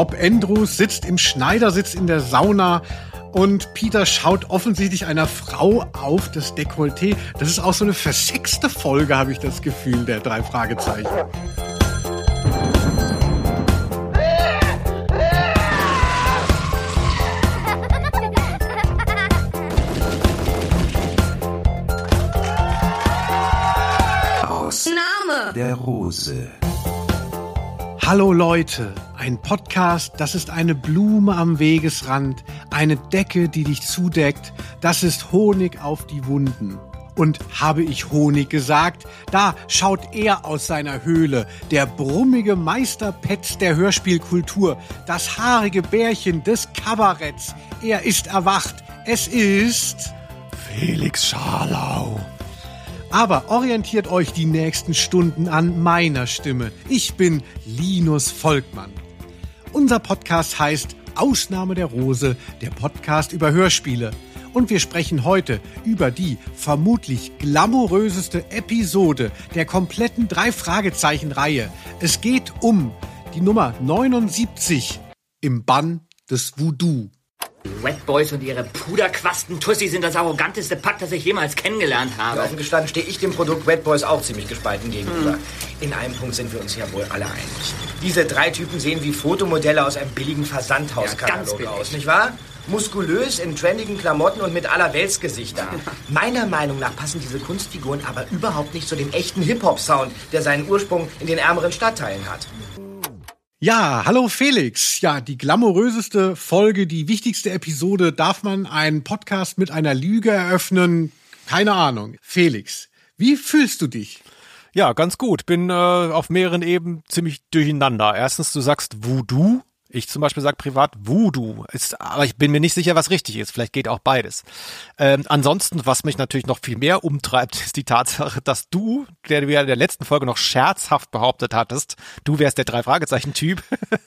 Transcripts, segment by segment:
Bob Andrews sitzt im Schneidersitz in der Sauna und Peter schaut offensichtlich einer Frau auf das Dekolleté. Das ist auch so eine versexte Folge, habe ich das Gefühl, der drei Fragezeichen. Aus Name der Rose. Hallo Leute, ein Podcast, das ist eine Blume am Wegesrand, eine Decke, die dich zudeckt, das ist Honig auf die Wunden. Und habe ich Honig gesagt? Da schaut er aus seiner Höhle, der brummige Meisterpetz der Hörspielkultur, das haarige Bärchen des Kabaretts. Er ist erwacht. Es ist Felix Scharlau. Aber orientiert euch die nächsten Stunden an meiner Stimme. Ich bin Linus Volkmann. Unser Podcast heißt Ausnahme der Rose, der Podcast über Hörspiele. Und wir sprechen heute über die vermutlich glamouröseste Episode der kompletten Drei-Fragezeichen-Reihe. Es geht um die Nummer 79 im Bann des Voodoo. Die Wet Boys und ihre Puderquasten-Tussi sind das arroganteste Pack, das ich jemals kennengelernt habe. Ja, offen gestanden stehe ich dem Produkt Wet Boys auch ziemlich gespalten gegenüber. Hm. In einem Punkt sind wir uns ja wohl alle einig. Diese drei Typen sehen wie Fotomodelle aus einem billigen Versandhauskatalog ja, aus, nicht wahr? Muskulös, in trendigen Klamotten und mit aller Weltsgesichter. Meiner Meinung nach passen diese Kunstfiguren aber überhaupt nicht zu dem echten Hip-Hop-Sound, der seinen Ursprung in den ärmeren Stadtteilen hat. Ja, hallo Felix. Ja, die glamouröseste Folge, die wichtigste Episode. Darf man einen Podcast mit einer Lüge eröffnen? Keine Ahnung. Felix, wie fühlst du dich? Ja, ganz gut. Bin äh, auf mehreren Ebenen ziemlich durcheinander. Erstens, du sagst Voodoo. Ich zum Beispiel sage privat Voodoo, ist, aber ich bin mir nicht sicher, was richtig ist. Vielleicht geht auch beides. Ähm, ansonsten, was mich natürlich noch viel mehr umtreibt, ist die Tatsache, dass du, der du ja in der letzten Folge noch scherzhaft behauptet hattest, du wärst der Drei-Fragezeichen-Typ,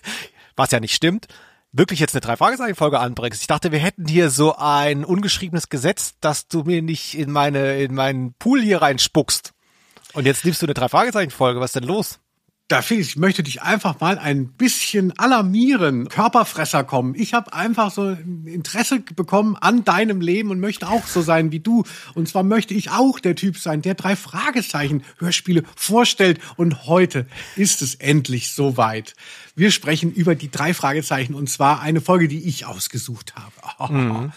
was ja nicht stimmt, wirklich jetzt eine Drei-Fragezeichen-Folge anbringst. Ich dachte, wir hätten hier so ein ungeschriebenes Gesetz, dass du mir nicht in meine, in meinen Pool hier reinspuckst. Und jetzt nimmst du eine Drei-Fragezeichen-Folge. Was ist denn los? Da Felix, ich möchte dich einfach mal ein bisschen alarmieren. Körperfresser kommen. Ich habe einfach so Interesse bekommen an deinem Leben und möchte auch so sein wie du. Und zwar möchte ich auch der Typ sein, der drei Fragezeichen Hörspiele vorstellt. Und heute ist es endlich soweit. Wir sprechen über die drei Fragezeichen und zwar eine Folge, die ich ausgesucht habe. Mhm.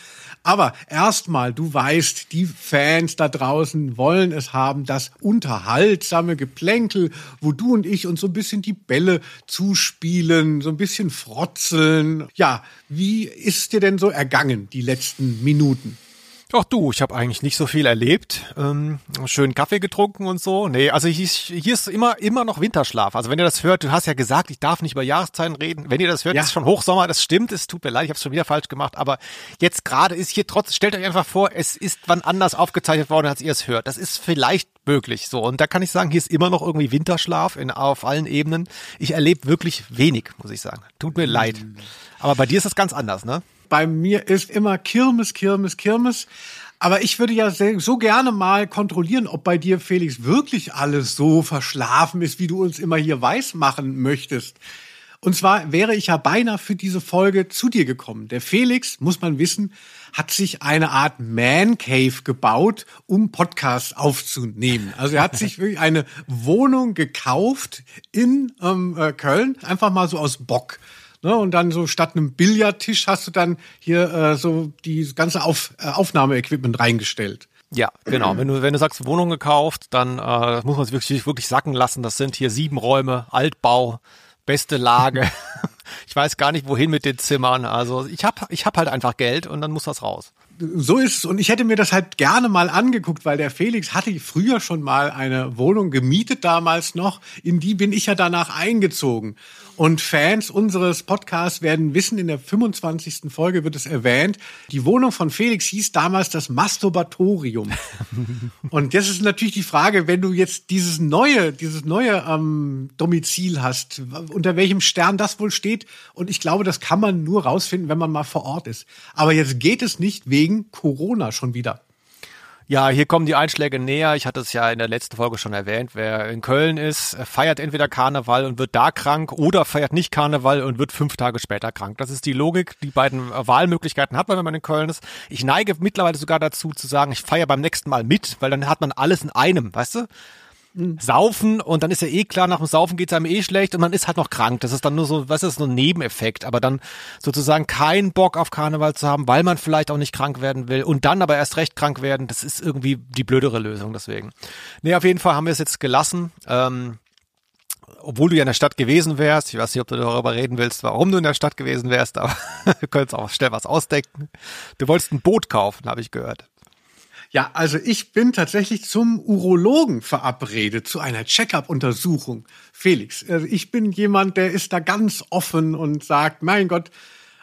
Aber erstmal, du weißt, die Fans da draußen wollen es haben, das unterhaltsame Geplänkel, wo du und ich uns so ein bisschen die Bälle zuspielen, so ein bisschen frotzeln. Ja, wie ist dir denn so ergangen, die letzten Minuten? Ach du, ich habe eigentlich nicht so viel erlebt. Ähm, schön Kaffee getrunken und so. Nee, also hier, hier ist immer, immer noch Winterschlaf. Also wenn ihr das hört, du hast ja gesagt, ich darf nicht über Jahreszeiten reden. Wenn ihr das hört, ja. ist schon Hochsommer, das stimmt, es tut mir leid, ich habe es schon wieder falsch gemacht. Aber jetzt gerade ist hier trotz, stellt euch einfach vor, es ist wann anders aufgezeichnet worden, als ihr es hört. Das ist vielleicht möglich so. Und da kann ich sagen, hier ist immer noch irgendwie Winterschlaf in, auf allen Ebenen. Ich erlebe wirklich wenig, muss ich sagen. Tut mir mhm. leid. Aber bei dir ist das ganz anders, ne? Bei mir ist immer Kirmes, Kirmes, Kirmes. Aber ich würde ja so gerne mal kontrollieren, ob bei dir, Felix, wirklich alles so verschlafen ist, wie du uns immer hier weismachen möchtest. Und zwar wäre ich ja beinahe für diese Folge zu dir gekommen. Der Felix, muss man wissen, hat sich eine Art Man Cave gebaut, um Podcasts aufzunehmen. Also er hat sich wirklich eine Wohnung gekauft in ähm, äh, Köln, einfach mal so aus Bock. Ne? Und dann so statt einem Billardtisch hast du dann hier äh, so die ganze Auf, äh, Aufnahmeequipment reingestellt. Ja, genau. Wenn du, wenn du sagst, Wohnung gekauft, dann äh, muss man es wirklich, wirklich sacken lassen. Das sind hier sieben Räume, Altbau, beste Lage. ich weiß gar nicht, wohin mit den Zimmern. Also ich hab, ich hab halt einfach Geld und dann muss das raus so ist es. Und ich hätte mir das halt gerne mal angeguckt, weil der Felix hatte früher schon mal eine Wohnung gemietet damals noch. In die bin ich ja danach eingezogen. Und Fans unseres Podcasts werden wissen, in der 25. Folge wird es erwähnt, die Wohnung von Felix hieß damals das Masturbatorium. Und jetzt ist natürlich die Frage, wenn du jetzt dieses neue, dieses neue ähm, Domizil hast, unter welchem Stern das wohl steht. Und ich glaube, das kann man nur rausfinden, wenn man mal vor Ort ist. Aber jetzt geht es nicht wegen Corona schon wieder. Ja, hier kommen die Einschläge näher. Ich hatte es ja in der letzten Folge schon erwähnt. Wer in Köln ist, feiert entweder Karneval und wird da krank oder feiert nicht Karneval und wird fünf Tage später krank. Das ist die Logik. Die beiden Wahlmöglichkeiten hat man, wenn man in Köln ist. Ich neige mittlerweile sogar dazu zu sagen, ich feiere beim nächsten Mal mit, weil dann hat man alles in einem, weißt du? Saufen und dann ist ja eh klar, nach dem Saufen geht's einem eh schlecht und man ist halt noch krank. Das ist dann nur so, was ist, nur ein Nebeneffekt. Aber dann sozusagen keinen Bock auf Karneval zu haben, weil man vielleicht auch nicht krank werden will und dann aber erst recht krank werden, das ist irgendwie die blödere Lösung deswegen. Nee, auf jeden Fall haben wir es jetzt gelassen. Ähm, obwohl du ja in der Stadt gewesen wärst, ich weiß nicht, ob du darüber reden willst, warum du in der Stadt gewesen wärst, aber du könntest auch schnell was ausdecken. Du wolltest ein Boot kaufen, habe ich gehört. Ja, also ich bin tatsächlich zum Urologen verabredet, zu einer Check-up-Untersuchung. Felix, also ich bin jemand, der ist da ganz offen und sagt, mein Gott,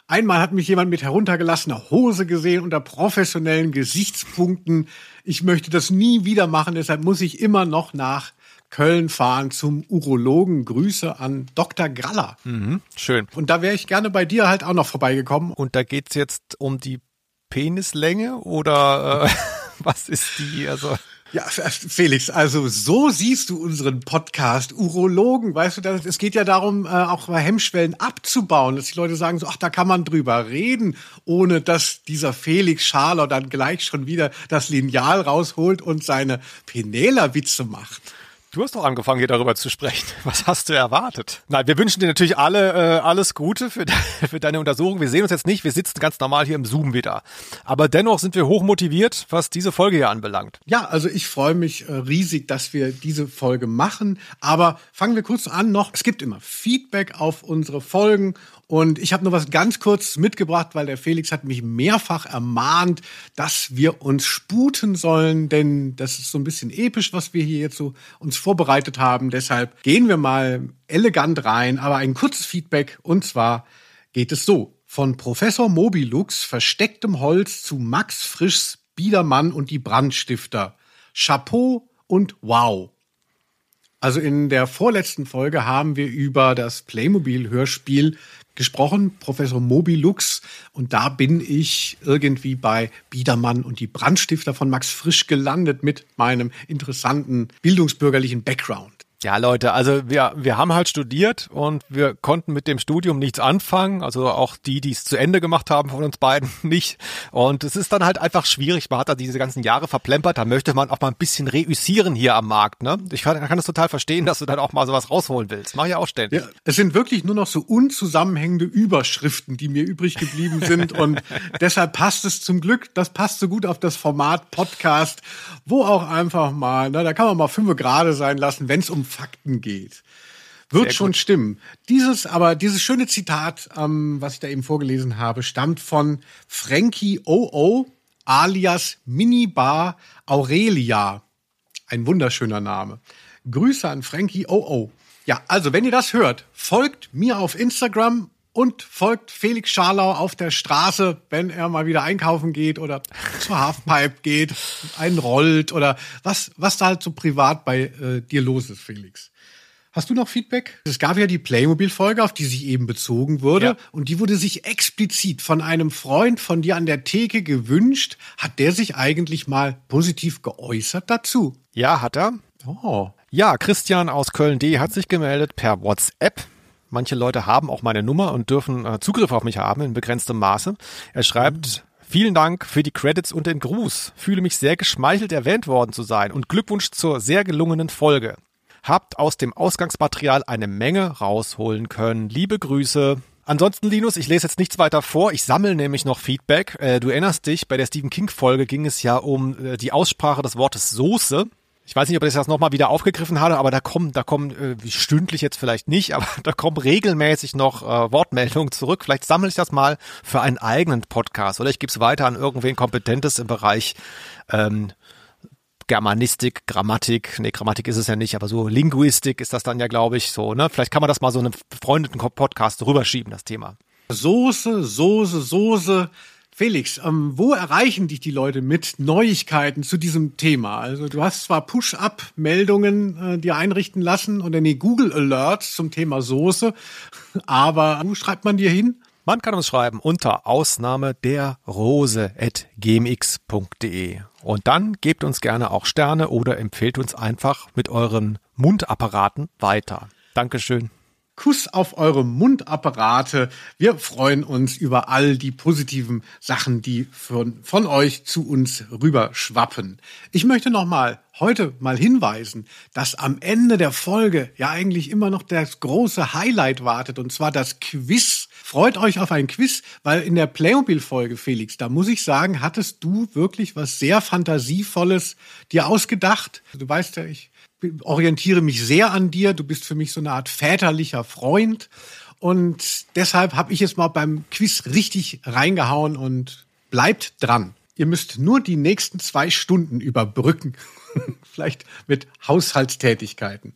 einmal hat mich jemand mit heruntergelassener Hose gesehen unter professionellen Gesichtspunkten. Ich möchte das nie wieder machen, deshalb muss ich immer noch nach Köln fahren zum Urologen. Grüße an Dr. Graller. Mhm, schön. Und da wäre ich gerne bei dir halt auch noch vorbeigekommen. Und da geht's jetzt um die Penislänge oder äh was ist die? Also ja, Felix, also so siehst du unseren Podcast Urologen, weißt du, es geht ja darum, äh, auch mal Hemmschwellen abzubauen, dass die Leute sagen so, ach, da kann man drüber reden, ohne dass dieser Felix Schaler dann gleich schon wieder das Lineal rausholt und seine Penela-Witze macht. Du hast doch angefangen, hier darüber zu sprechen. Was hast du erwartet? Nein, wir wünschen dir natürlich alle äh, alles Gute für, de für deine Untersuchung. Wir sehen uns jetzt nicht, wir sitzen ganz normal hier im Zoom wieder. Aber dennoch sind wir hoch motiviert, was diese Folge hier anbelangt. Ja, also ich freue mich äh, riesig, dass wir diese Folge machen. Aber fangen wir kurz an noch. Es gibt immer Feedback auf unsere Folgen und ich habe nur was ganz kurz mitgebracht, weil der Felix hat mich mehrfach ermahnt, dass wir uns sputen sollen, denn das ist so ein bisschen episch, was wir hier jetzt so uns vorbereitet haben. Deshalb gehen wir mal elegant rein, aber ein kurzes Feedback und zwar geht es so. Von Professor Mobilux verstecktem Holz zu Max Frischs Biedermann und die Brandstifter. Chapeau und wow. Also in der vorletzten Folge haben wir über das Playmobil-Hörspiel gesprochen, Professor Mobilux. Und da bin ich irgendwie bei Biedermann und die Brandstifter von Max Frisch gelandet mit meinem interessanten bildungsbürgerlichen Background. Ja, Leute, also wir, wir haben halt studiert und wir konnten mit dem Studium nichts anfangen. Also auch die, die es zu Ende gemacht haben von uns beiden nicht. Und es ist dann halt einfach schwierig. Man hat da diese ganzen Jahre verplempert. Da möchte man auch mal ein bisschen reüssieren hier am Markt. Ne? Ich kann, kann das total verstehen, dass du dann auch mal sowas rausholen willst. Mach ich auch ständig. Ja, es sind wirklich nur noch so unzusammenhängende Überschriften, die mir übrig geblieben sind. und deshalb passt es zum Glück, das passt so gut auf das Format Podcast, wo auch einfach mal, na, da kann man mal fünf Grade sein lassen, wenn es um Fakten geht. Wird Sehr schon gut. stimmen. Dieses, aber dieses schöne Zitat, ähm, was ich da eben vorgelesen habe, stammt von Frankie OO alias Minibar Aurelia. Ein wunderschöner Name. Grüße an Frankie OO. Ja, also wenn ihr das hört, folgt mir auf Instagram und folgt Felix Scharlau auf der Straße, wenn er mal wieder einkaufen geht oder zur Halfpipe geht, einen rollt oder was, was da halt so privat bei äh, dir los ist, Felix. Hast du noch Feedback? Es gab ja die Playmobil-Folge, auf die sich eben bezogen wurde. Ja. Und die wurde sich explizit von einem Freund von dir an der Theke gewünscht. Hat der sich eigentlich mal positiv geäußert dazu? Ja, hat er. Oh. Ja, Christian aus Köln D hat sich gemeldet per WhatsApp. Manche Leute haben auch meine Nummer und dürfen äh, Zugriff auf mich haben in begrenztem Maße. Er schreibt, Vielen Dank für die Credits und den Gruß. Fühle mich sehr geschmeichelt erwähnt worden zu sein und Glückwunsch zur sehr gelungenen Folge habt aus dem Ausgangsmaterial eine Menge rausholen können. Liebe Grüße. Ansonsten, Linus, ich lese jetzt nichts weiter vor. Ich sammle nämlich noch Feedback. Äh, du erinnerst dich, bei der Stephen King-Folge ging es ja um äh, die Aussprache des Wortes Soße. Ich weiß nicht, ob ich das nochmal wieder aufgegriffen habe, aber da kommen, da kommen, äh, stündlich jetzt vielleicht nicht, aber da kommen regelmäßig noch äh, Wortmeldungen zurück. Vielleicht sammle ich das mal für einen eigenen Podcast oder ich gebe es weiter an irgendwen Kompetentes im Bereich ähm, Germanistik, Grammatik, nee, Grammatik ist es ja nicht, aber so Linguistik ist das dann ja, glaube ich, so, ne? Vielleicht kann man das mal so einem befreundeten Podcast rüberschieben, das Thema. Soße, Soße, Soße. Felix, ähm, wo erreichen dich die Leute mit Neuigkeiten zu diesem Thema? Also du hast zwar Push-up-Meldungen äh, dir einrichten lassen oder nee, Google Alerts zum Thema Soße, aber wo schreibt man dir hin? Man kann uns schreiben unter Ausnahme der Rose at gmx.de. Und dann gebt uns gerne auch Sterne oder empfehlt uns einfach mit euren Mundapparaten weiter. Dankeschön. Kuss auf eure Mundapparate. Wir freuen uns über all die positiven Sachen, die von, von euch zu uns rüberschwappen. Ich möchte noch mal heute mal hinweisen, dass am Ende der Folge ja eigentlich immer noch das große Highlight wartet, und zwar das Quiz. Freut euch auf ein Quiz, weil in der Playmobil-Folge, Felix, da muss ich sagen, hattest du wirklich was sehr Fantasievolles dir ausgedacht. Du weißt ja, ich orientiere mich sehr an dir. Du bist für mich so eine Art väterlicher Freund. Und deshalb habe ich jetzt mal beim Quiz richtig reingehauen und bleibt dran. Ihr müsst nur die nächsten zwei Stunden überbrücken. Vielleicht mit Haushaltstätigkeiten.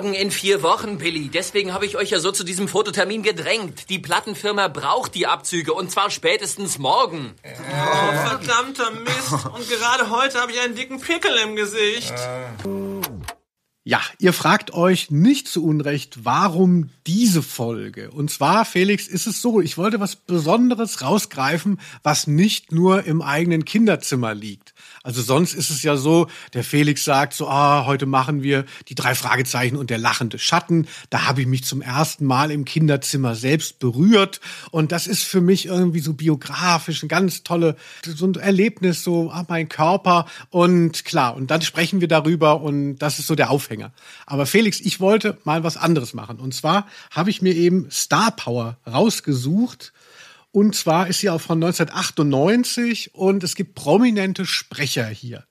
Morgen in vier Wochen, Billy. Deswegen habe ich euch ja so zu diesem Fototermin gedrängt. Die Plattenfirma braucht die Abzüge und zwar spätestens morgen. Oh, verdammter Mist. Und gerade heute habe ich einen dicken Pickel im Gesicht. Ja, ihr fragt euch nicht zu Unrecht, warum diese Folge? Und zwar, Felix, ist es so, ich wollte was Besonderes rausgreifen, was nicht nur im eigenen Kinderzimmer liegt. Also sonst ist es ja so, der Felix sagt so, ah, heute machen wir die drei Fragezeichen und der lachende Schatten. Da habe ich mich zum ersten Mal im Kinderzimmer selbst berührt und das ist für mich irgendwie so biografisch ein ganz tolle so ein Erlebnis so ah, mein Körper und klar und dann sprechen wir darüber und das ist so der Aufhänger. Aber Felix, ich wollte mal was anderes machen und zwar habe ich mir eben Star Power rausgesucht und zwar ist sie auch von 1998 und es gibt prominente Sprecher hier.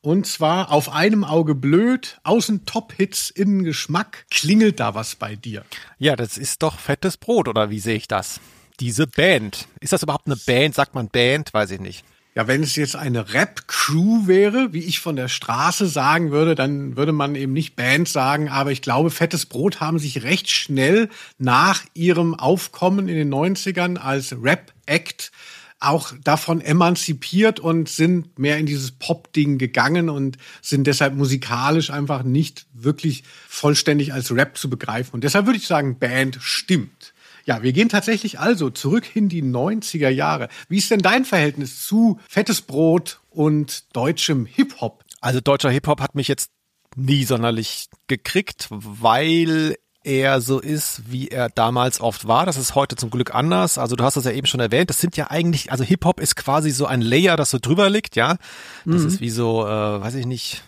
Und zwar auf einem Auge blöd, außen Top-Hits, innen Geschmack. Klingelt da was bei dir? Ja, das ist doch fettes Brot, oder wie sehe ich das? Diese Band. Ist das überhaupt eine Band? Sagt man Band? Weiß ich nicht. Ja, wenn es jetzt eine Rap-Crew wäre, wie ich von der Straße sagen würde, dann würde man eben nicht Band sagen. Aber ich glaube, Fettes Brot haben sich recht schnell nach ihrem Aufkommen in den 90ern als Rap-Act auch davon emanzipiert und sind mehr in dieses Pop-Ding gegangen und sind deshalb musikalisch einfach nicht wirklich vollständig als Rap zu begreifen. Und deshalb würde ich sagen, Band stimmt. Ja, wir gehen tatsächlich also zurück in die 90er Jahre. Wie ist denn dein Verhältnis zu fettes Brot und deutschem Hip-Hop? Also deutscher Hip-Hop hat mich jetzt nie sonderlich gekriegt, weil er so ist, wie er damals oft war. Das ist heute zum Glück anders. Also du hast das ja eben schon erwähnt. Das sind ja eigentlich, also Hip-Hop ist quasi so ein Layer, das so drüber liegt, ja. Das mhm. ist wie so, äh, weiß ich nicht,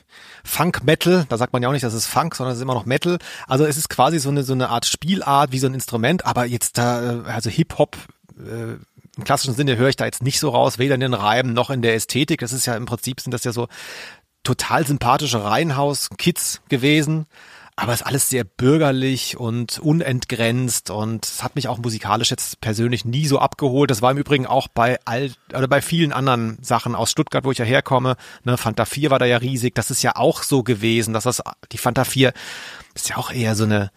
Funk Metal, da sagt man ja auch nicht, das ist Funk, sondern es ist immer noch Metal. Also es ist quasi so eine so eine Art Spielart wie so ein Instrument, aber jetzt da also Hip Hop äh, im klassischen Sinne höre ich da jetzt nicht so raus, weder in den Reimen noch in der Ästhetik. Das ist ja im Prinzip sind das ja so total sympathische Reihenhaus-Kids gewesen aber es ist alles sehr bürgerlich und unentgrenzt und es hat mich auch musikalisch jetzt persönlich nie so abgeholt. Das war im Übrigen auch bei all oder bei vielen anderen Sachen aus Stuttgart, wo ich ja herkomme. Ne, Fanta 4 war da ja riesig. Das ist ja auch so gewesen, dass das die Fanta 4 ist ja auch eher so eine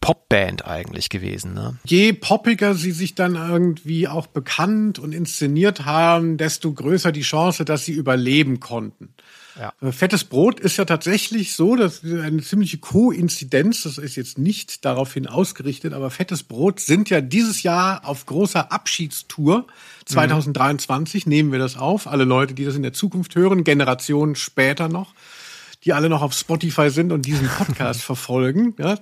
Popband eigentlich gewesen. Ne? Je poppiger sie sich dann irgendwie auch bekannt und inszeniert haben, desto größer die Chance, dass sie überleben konnten. Ja. Äh, fettes Brot ist ja tatsächlich so, dass eine ziemliche Koinzidenz, das ist jetzt nicht daraufhin ausgerichtet, aber Fettes Brot sind ja dieses Jahr auf großer Abschiedstour 2023, mhm. nehmen wir das auf. Alle Leute, die das in der Zukunft hören, Generationen später noch die alle noch auf Spotify sind und diesen Podcast verfolgen. Ja.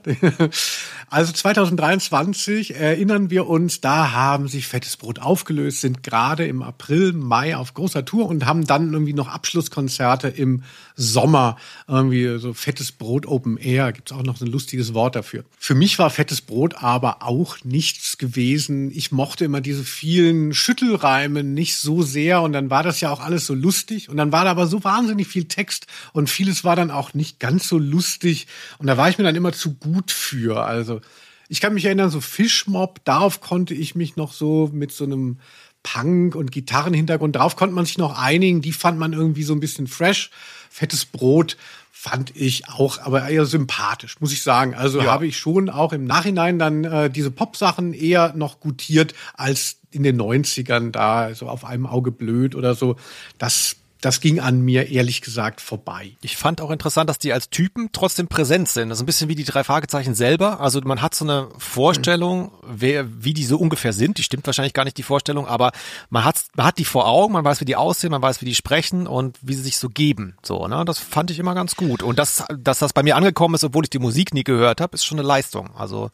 Also 2023 erinnern wir uns, da haben sich Fettes Brot aufgelöst, sind gerade im April, Mai auf großer Tour und haben dann irgendwie noch Abschlusskonzerte im Sommer. Irgendwie so Fettes Brot Open Air, gibt's auch noch so ein lustiges Wort dafür. Für mich war Fettes Brot aber auch nichts gewesen. Ich mochte immer diese vielen Schüttelreime nicht so sehr und dann war das ja auch alles so lustig und dann war da aber so wahnsinnig viel Text und vieles war dann auch nicht ganz so lustig und da war ich mir dann immer zu gut für. Also ich kann mich erinnern, so Fischmob, darauf konnte ich mich noch so mit so einem Punk- und Gitarrenhintergrund, darauf konnte man sich noch einigen, die fand man irgendwie so ein bisschen fresh. Fettes Brot fand ich auch, aber eher sympathisch, muss ich sagen. Also ja. habe ich schon auch im Nachhinein dann äh, diese Pop-Sachen eher noch gutiert als in den 90ern da, so auf einem Auge blöd oder so. Das das ging an mir ehrlich gesagt vorbei. Ich fand auch interessant, dass die als Typen trotzdem präsent sind. Das ist ein bisschen wie die drei Fragezeichen selber. Also man hat so eine Vorstellung, wer, wie die so ungefähr sind. Die stimmt wahrscheinlich gar nicht die Vorstellung, aber man hat, man hat die vor Augen, man weiß, wie die aussehen, man weiß, wie die sprechen und wie sie sich so geben. So, ne? Das fand ich immer ganz gut. Und das, dass das bei mir angekommen ist, obwohl ich die Musik nie gehört habe, ist schon eine Leistung. Also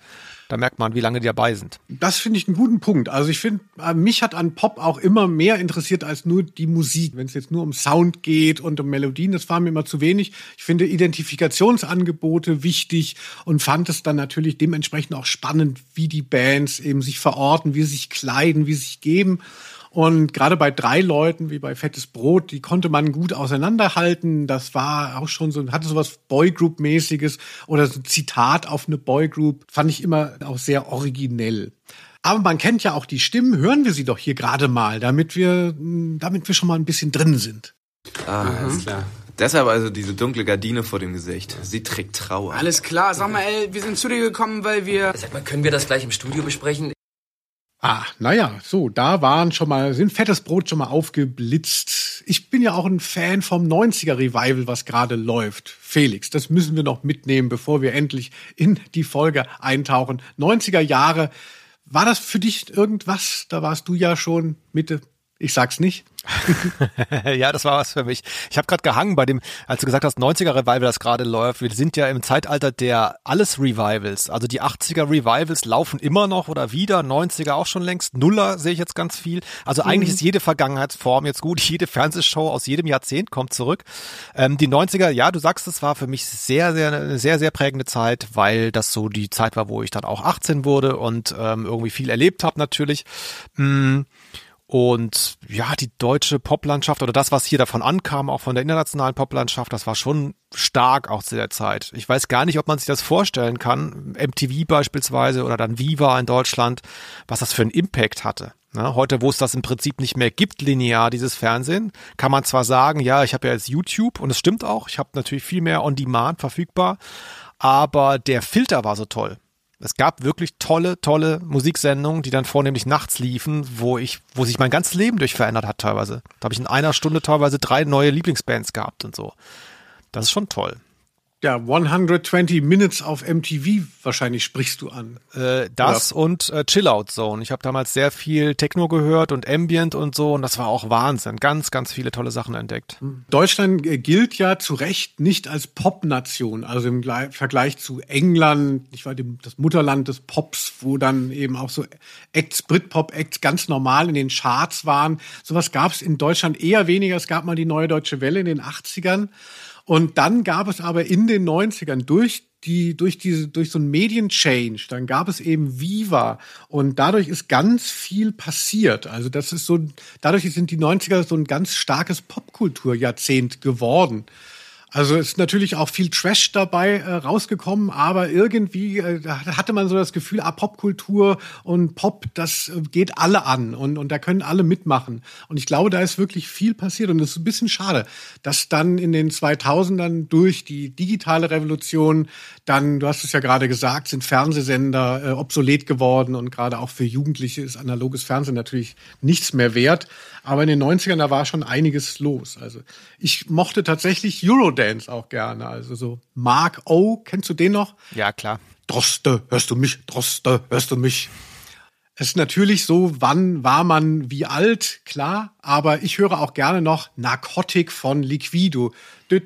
da merkt man, wie lange die dabei sind. Das finde ich einen guten Punkt. Also ich finde, äh, mich hat an Pop auch immer mehr interessiert als nur die Musik. Wenn es jetzt nur um Sound geht und um Melodien, das war mir immer zu wenig. Ich finde Identifikationsangebote wichtig und fand es dann natürlich dementsprechend auch spannend, wie die Bands eben sich verorten, wie sie sich kleiden, wie sie sich geben. Und gerade bei drei Leuten wie bei Fettes Brot, die konnte man gut auseinanderhalten. Das war auch schon so, hatte so was Boygroup-mäßiges oder so ein Zitat auf eine Boygroup. Fand ich immer auch sehr originell. Aber man kennt ja auch die Stimmen. Hören wir sie doch hier gerade mal, damit wir, damit wir schon mal ein bisschen drin sind. Ah, mhm. alles klar. Deshalb also diese dunkle Gardine vor dem Gesicht. Sie trägt Trauer. Alles klar. Sag mal, ey, wir sind zu dir gekommen, weil wir... Sag mal, können wir das gleich im Studio besprechen? Ah, naja, so, da waren schon mal, sind fettes Brot schon mal aufgeblitzt. Ich bin ja auch ein Fan vom 90er Revival, was gerade läuft. Felix, das müssen wir noch mitnehmen, bevor wir endlich in die Folge eintauchen. 90er Jahre, war das für dich irgendwas? Da warst du ja schon Mitte ich sag's nicht. ja, das war was für mich. Ich habe gerade gehangen bei dem, als du gesagt hast, 90er Revival, das gerade läuft. Wir sind ja im Zeitalter der alles Revivals. Also die 80er Revivals laufen immer noch oder wieder, 90er auch schon längst. Nuller sehe ich jetzt ganz viel. Also mhm. eigentlich ist jede Vergangenheitsform jetzt gut. Jede Fernsehshow aus jedem Jahrzehnt kommt zurück. Ähm, die 90er, ja, du sagst, es war für mich sehr, sehr, eine sehr, sehr prägende Zeit, weil das so die Zeit war, wo ich dann auch 18 wurde und ähm, irgendwie viel erlebt habe natürlich. Mhm. Und ja, die deutsche Poplandschaft oder das, was hier davon ankam, auch von der internationalen Poplandschaft, das war schon stark auch zu der Zeit. Ich weiß gar nicht, ob man sich das vorstellen kann, MTV beispielsweise oder dann Viva in Deutschland, was das für einen Impact hatte. Ne? Heute, wo es das im Prinzip nicht mehr gibt, linear, dieses Fernsehen, kann man zwar sagen, ja, ich habe ja jetzt YouTube und es stimmt auch, ich habe natürlich viel mehr On-Demand verfügbar, aber der Filter war so toll. Es gab wirklich tolle, tolle Musiksendungen, die dann vornehmlich nachts liefen, wo ich, wo sich mein ganzes Leben durch verändert hat teilweise. Da habe ich in einer Stunde teilweise drei neue Lieblingsbands gehabt und so. Das ist schon toll ja, 120 Minutes auf MTV wahrscheinlich sprichst du an. Äh, das Oder? und äh, Chillout Zone. Ich habe damals sehr viel Techno gehört und Ambient und so und das war auch Wahnsinn. Ganz, ganz viele tolle Sachen entdeckt. Hm. Deutschland äh, gilt ja zu Recht nicht als Pop-Nation, also im Vergleich zu England, ich war das Mutterland des Pops, wo dann eben auch so Acts, Britpop-Acts ganz normal in den Charts waren. Sowas gab es in Deutschland eher weniger. Es gab mal die Neue Deutsche Welle in den 80ern. Und dann gab es aber in den 90ern durch die, durch diese, durch so ein Medienchange, dann gab es eben Viva und dadurch ist ganz viel passiert. Also das ist so, dadurch sind die 90er so ein ganz starkes Popkulturjahrzehnt geworden. Also ist natürlich auch viel Trash dabei äh, rausgekommen, aber irgendwie äh, hatte man so das Gefühl, ah, Popkultur und Pop, das äh, geht alle an und, und da können alle mitmachen. Und ich glaube, da ist wirklich viel passiert und es ist ein bisschen schade, dass dann in den 2000ern durch die digitale Revolution dann, du hast es ja gerade gesagt, sind Fernsehsender äh, obsolet geworden und gerade auch für Jugendliche ist analoges Fernsehen natürlich nichts mehr wert. Aber in den 90ern, da war schon einiges los. Also ich mochte tatsächlich Eurodance auch gerne. Also so Mark O, kennst du den noch? Ja, klar. Droste, hörst du mich? Droste, hörst du mich? Es ist natürlich so, wann war man wie alt, klar, aber ich höre auch gerne noch Narcotic von Liquido. Du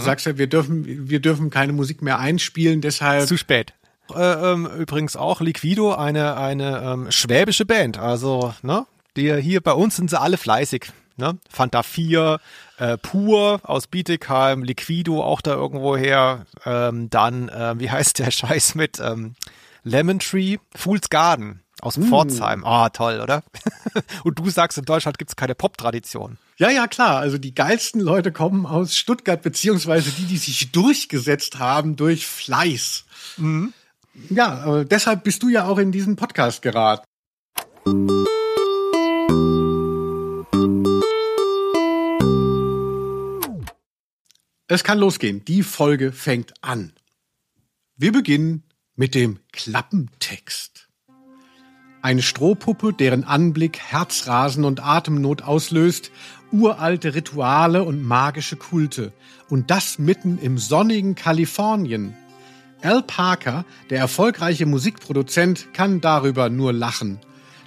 sagst ja, wir dürfen, wir dürfen keine Musik mehr einspielen, deshalb. Zu spät. Äh, ähm, übrigens auch Liquido, eine, eine ähm, schwäbische Band. Also, ne? Die, hier bei uns sind sie alle fleißig. Ne? Fanta 4, äh, Pur aus Bietigheim, Liquido auch da irgendwo her. Ähm, dann, äh, wie heißt der Scheiß mit ähm, Lemon Tree? Fool's Garden aus mm. Pforzheim. Ah, oh, toll, oder? Und du sagst, in Deutschland gibt's keine Pop-Tradition. Ja, ja, klar. Also die geilsten Leute kommen aus Stuttgart, beziehungsweise die, die sich durchgesetzt haben durch Fleiß. Mhm. Ja, deshalb bist du ja auch in diesen Podcast geraten. Es kann losgehen. Die Folge fängt an. Wir beginnen mit dem Klappentext. Eine Strohpuppe, deren Anblick Herzrasen und Atemnot auslöst, uralte Rituale und magische Kulte. Und das mitten im sonnigen Kalifornien. Al Parker, der erfolgreiche Musikproduzent, kann darüber nur lachen.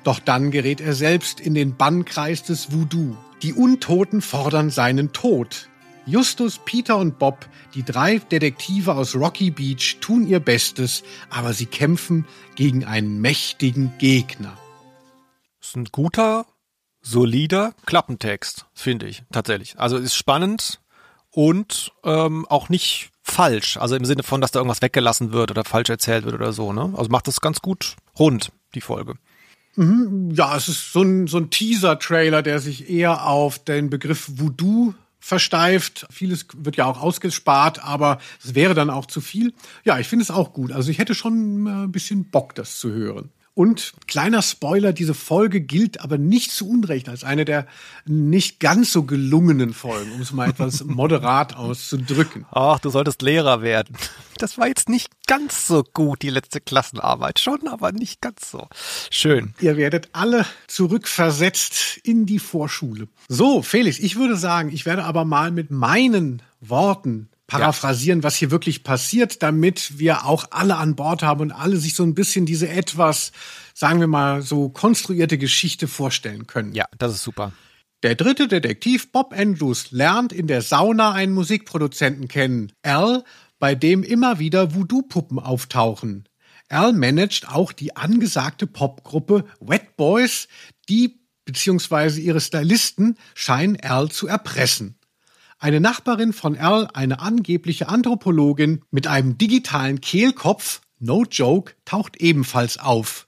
Doch dann gerät er selbst in den Bannkreis des Voodoo. Die Untoten fordern seinen Tod. Justus, Peter und Bob, die drei Detektive aus Rocky Beach, tun ihr Bestes, aber sie kämpfen gegen einen mächtigen Gegner. Das ist ein guter, solider Klappentext, finde ich tatsächlich. Also ist spannend und ähm, auch nicht falsch. Also im Sinne von, dass da irgendwas weggelassen wird oder falsch erzählt wird oder so. Ne? Also macht das ganz gut rund, die Folge. Mhm, ja, es ist so ein, so ein Teaser-Trailer, der sich eher auf den Begriff Voodoo versteift. Vieles wird ja auch ausgespart, aber es wäre dann auch zu viel. Ja, ich finde es auch gut. Also ich hätte schon äh, ein bisschen Bock, das zu hören. Und kleiner Spoiler, diese Folge gilt aber nicht zu Unrecht als eine der nicht ganz so gelungenen Folgen, um es mal etwas moderat auszudrücken. Ach, du solltest Lehrer werden. Das war jetzt nicht ganz so gut, die letzte Klassenarbeit. Schon, aber nicht ganz so. Schön. Ihr werdet alle zurückversetzt in die Vorschule. So, Felix, ich würde sagen, ich werde aber mal mit meinen Worten paraphrasieren, ja. was hier wirklich passiert, damit wir auch alle an Bord haben und alle sich so ein bisschen diese etwas, sagen wir mal, so konstruierte Geschichte vorstellen können. Ja, das ist super. Der dritte Detektiv Bob Andrews lernt in der Sauna einen Musikproduzenten kennen, Al, bei dem immer wieder Voodoo-Puppen auftauchen. Al managt auch die angesagte Popgruppe Wet Boys, die bzw. ihre Stylisten scheinen Al zu erpressen. Eine Nachbarin von Al, eine angebliche Anthropologin mit einem digitalen Kehlkopf, no joke, taucht ebenfalls auf.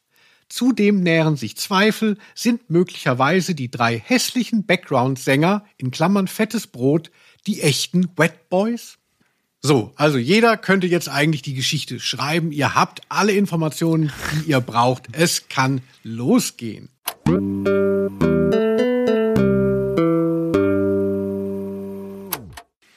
Zudem nähren sich Zweifel, sind möglicherweise die drei hässlichen Background-Sänger, in Klammern fettes Brot, die echten Wet Boys? So, also jeder könnte jetzt eigentlich die Geschichte schreiben. Ihr habt alle Informationen, die ihr braucht. Es kann losgehen.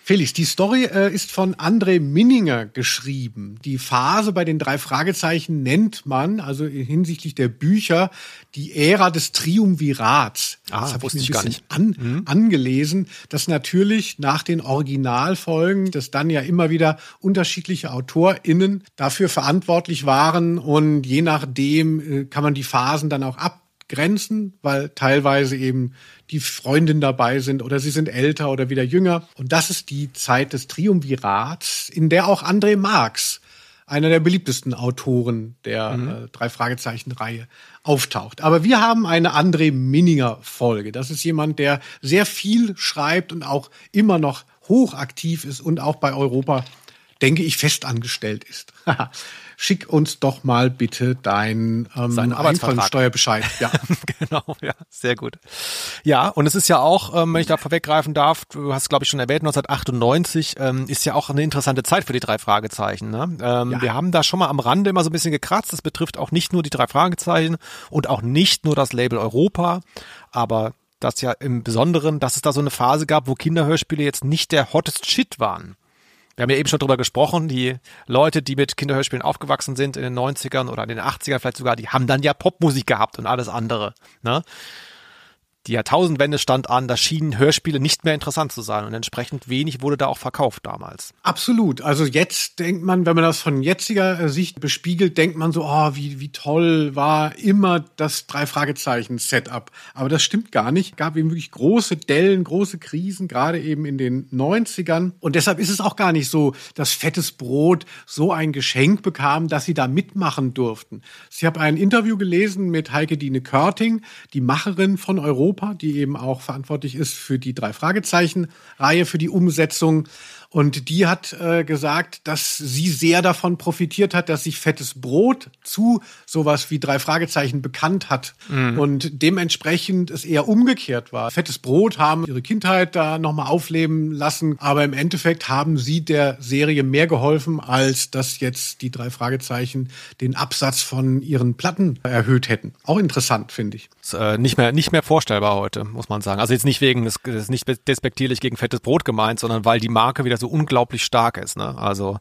Felix, die Story äh, ist von André Minninger geschrieben. Die Phase bei den drei Fragezeichen nennt man, also hinsichtlich der Bücher, die Ära des Triumvirats. Ah, das wusste ich, gar nicht. An, mhm. angelesen, dass natürlich nach den Originalfolgen, dass dann ja immer wieder unterschiedliche AutorInnen dafür verantwortlich waren und je nachdem äh, kann man die Phasen dann auch ab Grenzen, weil teilweise eben die Freundin dabei sind oder sie sind älter oder wieder jünger. Und das ist die Zeit des Triumvirats, in der auch André Marx, einer der beliebtesten Autoren der mhm. äh, drei Fragezeichen-Reihe, auftaucht. Aber wir haben eine André Minninger Folge. Das ist jemand, der sehr viel schreibt und auch immer noch hochaktiv ist und auch bei Europa, denke ich, festangestellt ist. schick uns doch mal bitte dein ähm, Einkommensteuerbescheid. Ja. genau, ja, sehr gut. Ja, und es ist ja auch, ähm, wenn ich da vorweggreifen darf, du hast glaube ich schon erwähnt, 1998 ähm, ist ja auch eine interessante Zeit für die drei Fragezeichen. Ne? Ähm, ja. Wir haben da schon mal am Rande immer so ein bisschen gekratzt. Das betrifft auch nicht nur die drei Fragezeichen und auch nicht nur das Label Europa, aber das ja im Besonderen, dass es da so eine Phase gab, wo Kinderhörspiele jetzt nicht der hottest Shit waren. Wir haben ja eben schon drüber gesprochen, die Leute, die mit Kinderhörspielen aufgewachsen sind in den 90ern oder in den 80ern vielleicht sogar, die haben dann ja Popmusik gehabt und alles andere. Ne? Die Jahrtausendwende stand an, da schienen Hörspiele nicht mehr interessant zu sein und entsprechend wenig wurde da auch verkauft damals. Absolut. Also jetzt denkt man, wenn man das von jetziger äh, Sicht bespiegelt, denkt man so, oh, wie, wie toll war immer das drei Fragezeichen Setup. Aber das stimmt gar nicht. Gab eben wirklich große Dellen, große Krisen, gerade eben in den 90ern. Und deshalb ist es auch gar nicht so, dass fettes Brot so ein Geschenk bekam, dass sie da mitmachen durften. Ich habe ein Interview gelesen mit Heike Dine Körting, die Macherin von Europa Europa, die eben auch verantwortlich ist für die drei Fragezeichen-Reihe, für die Umsetzung. Und die hat äh, gesagt, dass sie sehr davon profitiert hat, dass sich fettes Brot zu sowas wie drei Fragezeichen bekannt hat. Mhm. Und dementsprechend es eher umgekehrt war. Fettes Brot haben ihre Kindheit da nochmal aufleben lassen, aber im Endeffekt haben sie der Serie mehr geholfen, als dass jetzt die drei Fragezeichen den Absatz von ihren Platten erhöht hätten. Auch interessant, finde ich. Ist, äh, nicht mehr nicht mehr vorstellbar heute, muss man sagen. Also jetzt nicht wegen, das ist nicht despektierlich gegen fettes Brot gemeint, sondern weil die Marke wieder so so unglaublich stark ist. Ne? Also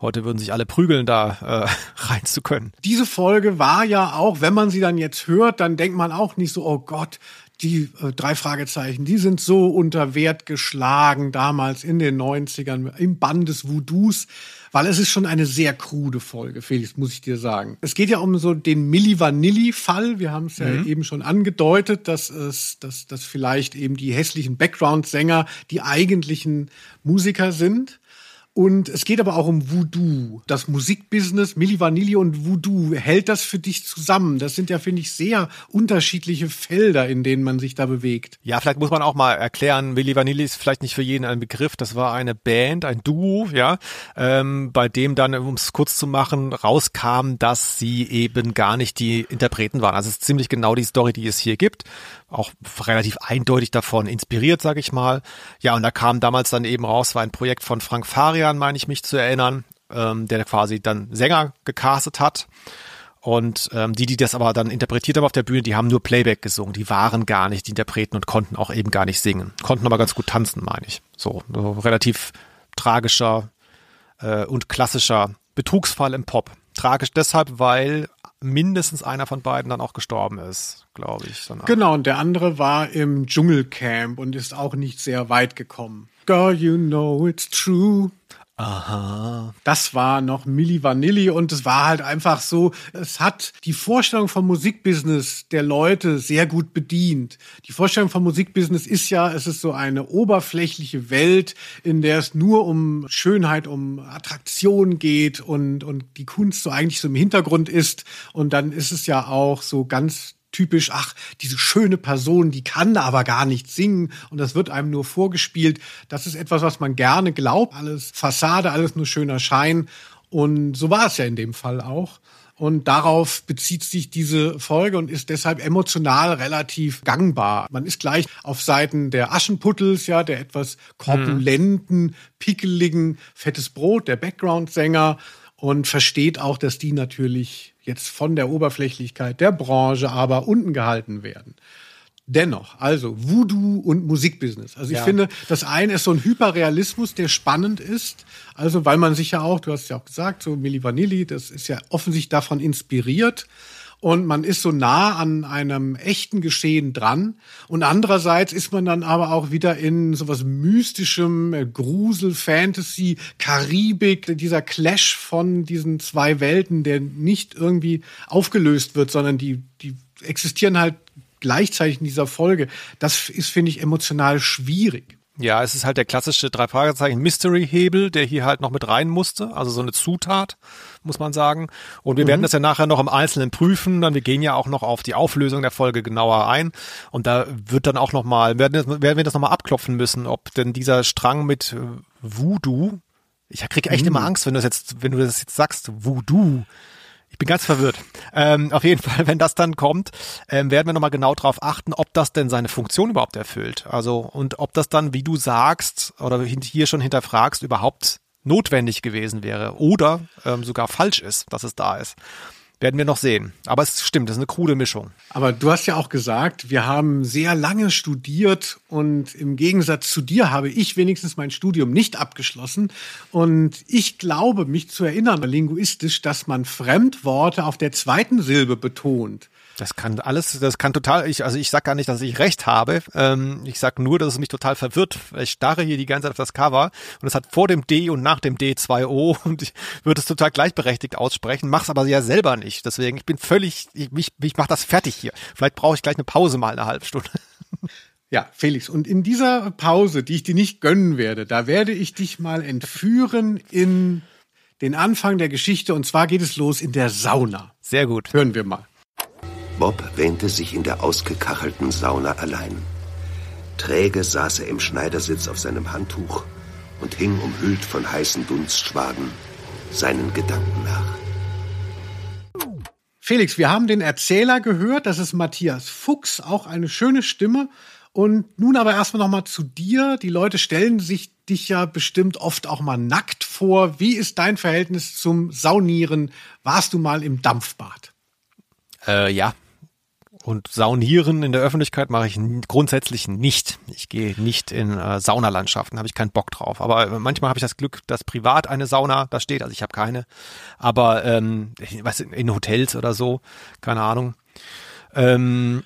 heute würden sich alle prügeln, da äh, rein zu können. Diese Folge war ja auch, wenn man sie dann jetzt hört, dann denkt man auch nicht so, oh Gott, die äh, drei Fragezeichen, die sind so unter Wert geschlagen damals in den 90ern im Band des Voodoos, weil es ist schon eine sehr krude Folge, Felix, muss ich dir sagen. Es geht ja um so den Milli Vanilli Fall. Wir haben es ja mhm. eben schon angedeutet, dass es, dass, dass vielleicht eben die hässlichen Background-Sänger die eigentlichen Musiker sind. Und es geht aber auch um Voodoo. Das Musikbusiness, Milli Vanilli und Voodoo, hält das für dich zusammen? Das sind ja, finde ich, sehr unterschiedliche Felder, in denen man sich da bewegt. Ja, vielleicht muss man auch mal erklären, Milli Vanilli ist vielleicht nicht für jeden ein Begriff. Das war eine Band, ein Duo, ja, ähm, bei dem dann, um es kurz zu machen, rauskam, dass sie eben gar nicht die Interpreten waren. Also es ist ziemlich genau die Story, die es hier gibt auch relativ eindeutig davon inspiriert, sage ich mal. Ja, und da kam damals dann eben raus, war ein Projekt von Frank Farian, meine ich mich zu erinnern, ähm, der quasi dann Sänger gecastet hat. Und ähm, die, die das aber dann interpretiert haben auf der Bühne, die haben nur Playback gesungen. Die waren gar nicht die Interpreten und konnten auch eben gar nicht singen. Konnten aber ganz gut tanzen, meine ich. So, so relativ tragischer äh, und klassischer Betrugsfall im Pop. Tragisch deshalb, weil mindestens einer von beiden dann auch gestorben ist, glaube ich. Danach. Genau, und der andere war im Dschungelcamp und ist auch nicht sehr weit gekommen. Girl, you know it's true. Aha. Das war noch Milli Vanilli und es war halt einfach so, es hat die Vorstellung vom Musikbusiness der Leute sehr gut bedient. Die Vorstellung vom Musikbusiness ist ja, es ist so eine oberflächliche Welt, in der es nur um Schönheit, um Attraktion geht und, und die Kunst so eigentlich so im Hintergrund ist. Und dann ist es ja auch so ganz typisch, ach, diese schöne Person, die kann aber gar nicht singen und das wird einem nur vorgespielt. Das ist etwas, was man gerne glaubt. Alles Fassade, alles nur schöner Schein. Und so war es ja in dem Fall auch. Und darauf bezieht sich diese Folge und ist deshalb emotional relativ gangbar. Man ist gleich auf Seiten der Aschenputtels, ja, der etwas korpulenten, pickeligen, fettes Brot, der Background-Sänger und versteht auch, dass die natürlich jetzt von der Oberflächlichkeit der Branche aber unten gehalten werden. Dennoch, also Voodoo und Musikbusiness. Also ich ja. finde, das eine ist so ein Hyperrealismus, der spannend ist. Also weil man sich ja auch, du hast ja auch gesagt, so Milli Vanilli, das ist ja offensichtlich davon inspiriert und man ist so nah an einem echten Geschehen dran. Und andererseits ist man dann aber auch wieder in sowas mystischem, äh, Grusel, Fantasy, Karibik, dieser Clash von diesen zwei Welten, der nicht irgendwie aufgelöst wird, sondern die, die existieren halt gleichzeitig in dieser Folge. Das ist, finde ich, emotional schwierig. Ja, es ist halt der klassische drei Fragezeichen Mystery Hebel, der hier halt noch mit rein musste, also so eine Zutat, muss man sagen. Und wir mhm. werden das ja nachher noch im Einzelnen prüfen, dann wir gehen ja auch noch auf die Auflösung der Folge genauer ein und da wird dann auch noch mal werden, werden wir das noch mal abklopfen müssen, ob denn dieser Strang mit äh, Voodoo, ich kriege echt mhm. immer Angst, wenn du das jetzt wenn du das jetzt sagst, Voodoo ich bin ganz verwirrt. Ähm, auf jeden Fall, wenn das dann kommt, ähm, werden wir nochmal genau darauf achten, ob das denn seine Funktion überhaupt erfüllt. Also und ob das dann, wie du sagst oder hier schon hinterfragst, überhaupt notwendig gewesen wäre oder ähm, sogar falsch ist, dass es da ist. Werden wir noch sehen. Aber es stimmt, das ist eine krude Mischung. Aber du hast ja auch gesagt, wir haben sehr lange studiert und im Gegensatz zu dir habe ich wenigstens mein Studium nicht abgeschlossen. Und ich glaube, mich zu erinnern, linguistisch, dass man Fremdworte auf der zweiten Silbe betont. Das kann alles, das kann total, ich, also ich sag gar nicht, dass ich recht habe. Ähm, ich sag nur, dass es mich total verwirrt. Ich starre hier die ganze Zeit auf das Cover und es hat vor dem D und nach dem D zwei O und ich würde es total gleichberechtigt aussprechen, mach's aber ja selber nicht. Deswegen, ich bin völlig, ich, ich, ich mach das fertig hier. Vielleicht brauche ich gleich eine Pause mal eine halbe Stunde. Ja, Felix, und in dieser Pause, die ich dir nicht gönnen werde, da werde ich dich mal entführen in den Anfang der Geschichte und zwar geht es los in der Sauna. Sehr gut. Hören wir mal. Bob wähnte sich in der ausgekachelten Sauna allein. Träge saß er im Schneidersitz auf seinem Handtuch und hing umhüllt von heißen Dunstschwaden seinen Gedanken nach. Felix, wir haben den Erzähler gehört, das ist Matthias Fuchs, auch eine schöne Stimme. Und nun aber erstmal nochmal zu dir. Die Leute stellen sich dich ja bestimmt oft auch mal nackt vor. Wie ist dein Verhältnis zum Saunieren? Warst du mal im Dampfbad? Äh, ja, Und Saunieren in der Öffentlichkeit mache ich grundsätzlich nicht. Ich gehe nicht in äh, Saunalandschaften, habe ich keinen Bock drauf. Aber manchmal habe ich das Glück, dass privat eine Sauna da steht. Also ich habe keine. Aber ähm, was in Hotels oder so, keine Ahnung. Ähm,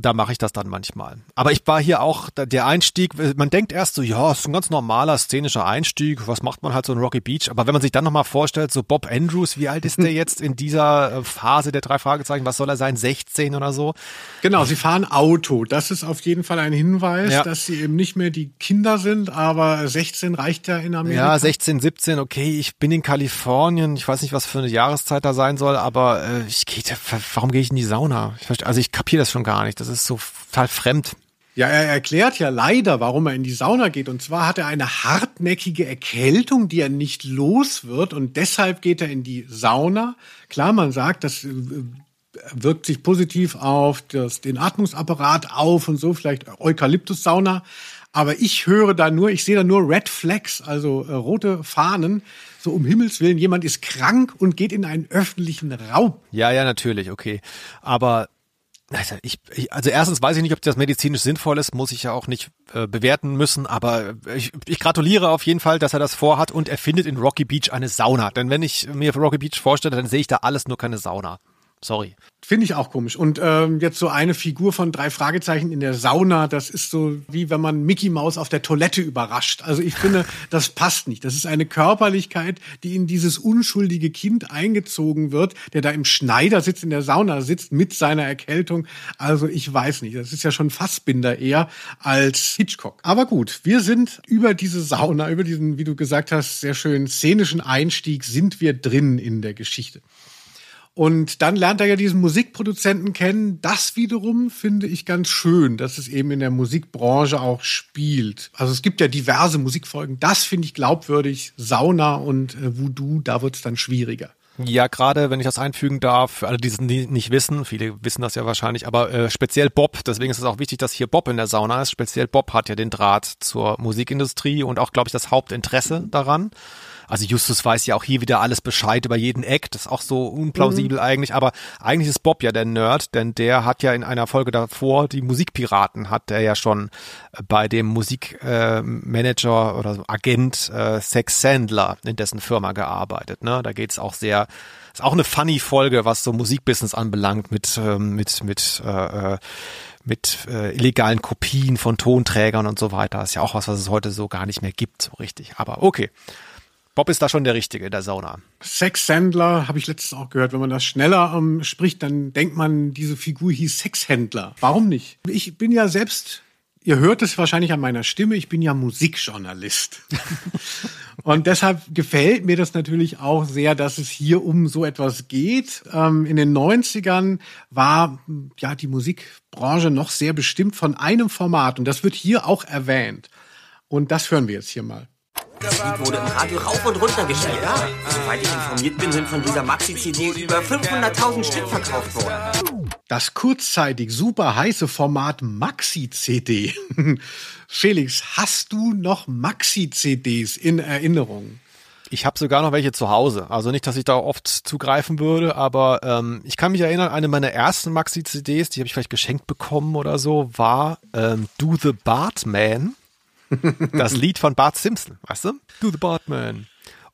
da mache ich das dann manchmal. Aber ich war hier auch, der Einstieg, man denkt erst so, ja, ist ein ganz normaler szenischer Einstieg, was macht man halt so in Rocky Beach? Aber wenn man sich dann nochmal vorstellt, so Bob Andrews, wie alt ist der jetzt in dieser äh, Phase der drei Fragezeichen, was soll er sein, 16 oder so? Genau, sie fahren Auto. Das ist auf jeden Fall ein Hinweis, ja. dass sie eben nicht mehr die Kinder sind, aber 16 reicht ja in Amerika. Ja, 16, 17, okay, ich bin in Kalifornien, ich weiß nicht, was für eine Jahreszeit da sein soll, aber äh, ich gehe, warum gehe ich in die Sauna? Ich, also ich kapiere das schon gar nicht. Das das ist so total fremd. Ja, er erklärt ja leider, warum er in die Sauna geht. Und zwar hat er eine hartnäckige Erkältung, die er nicht los wird. Und deshalb geht er in die Sauna. Klar, man sagt, das äh, wirkt sich positiv auf das, den Atmungsapparat auf und so, vielleicht Eukalyptus-Sauna. Aber ich höre da nur, ich sehe da nur Red Flags, also äh, rote Fahnen. So um Himmels Willen, jemand ist krank und geht in einen öffentlichen Raum. Ja, ja, natürlich, okay. Aber ich, ich, also erstens weiß ich nicht, ob das medizinisch sinnvoll ist, muss ich ja auch nicht äh, bewerten müssen, aber ich, ich gratuliere auf jeden Fall, dass er das vorhat und er findet in Rocky Beach eine Sauna. Denn wenn ich mir Rocky Beach vorstelle, dann sehe ich da alles nur keine Sauna. Sorry. Finde ich auch komisch. Und ähm, jetzt so eine Figur von drei Fragezeichen in der Sauna, das ist so wie wenn man Mickey Mouse auf der Toilette überrascht. Also ich finde, das passt nicht. Das ist eine Körperlichkeit, die in dieses unschuldige Kind eingezogen wird, der da im Schneidersitz in der Sauna sitzt mit seiner Erkältung. Also ich weiß nicht. Das ist ja schon Fassbinder eher als Hitchcock. Aber gut, wir sind über diese Sauna, über diesen, wie du gesagt hast, sehr schön szenischen Einstieg sind wir drin in der Geschichte. Und dann lernt er ja diesen Musikproduzenten kennen. Das wiederum finde ich ganz schön, dass es eben in der Musikbranche auch spielt. Also es gibt ja diverse Musikfolgen. Das finde ich glaubwürdig. Sauna und äh, Voodoo, da wird es dann schwieriger. Ja, gerade wenn ich das einfügen darf, für alle, die es nicht wissen, viele wissen das ja wahrscheinlich, aber äh, speziell Bob, deswegen ist es auch wichtig, dass hier Bob in der Sauna ist. Speziell Bob hat ja den Draht zur Musikindustrie und auch, glaube ich, das Hauptinteresse daran. Also Justus weiß ja auch hier wieder alles Bescheid über jeden Eck. Das ist auch so unplausibel mhm. eigentlich. Aber eigentlich ist Bob ja der Nerd, denn der hat ja in einer Folge davor die Musikpiraten hat der ja schon bei dem Musikmanager äh, oder so Agent äh, Sex Sandler in dessen Firma gearbeitet. Ne? Da geht's auch sehr ist auch eine funny Folge, was so Musikbusiness anbelangt mit ähm, mit mit äh, äh mit äh, illegalen Kopien von Tonträgern und so weiter. Das ist ja auch was, was es heute so gar nicht mehr gibt, so richtig. Aber okay. Bob ist da schon der Richtige in der Sauna. Sexhändler habe ich letztens auch gehört. Wenn man das schneller ähm, spricht, dann denkt man, diese Figur hieß Sexhändler. Warum nicht? Ich bin ja selbst, ihr hört es wahrscheinlich an meiner Stimme, ich bin ja Musikjournalist. Und deshalb gefällt mir das natürlich auch sehr, dass es hier um so etwas geht. Ähm, in den 90ern war ja die Musikbranche noch sehr bestimmt von einem Format und das wird hier auch erwähnt. Und das hören wir jetzt hier mal. Das Lied wurde im Radio rauf und runter gespielt. Ja, soweit ich informiert bin, sind von dieser Maxi-CD über 500.000 Stück verkauft worden. Das kurzzeitig super heiße Format Maxi-CD. Felix, hast du noch Maxi-CDs in Erinnerung? Ich habe sogar noch welche zu Hause. Also nicht, dass ich da oft zugreifen würde, aber ähm, ich kann mich erinnern, eine meiner ersten Maxi-CDs, die habe ich vielleicht geschenkt bekommen oder so, war ähm, Do the Bartman das Lied von Bart Simpson, weißt du? Do the Bartman.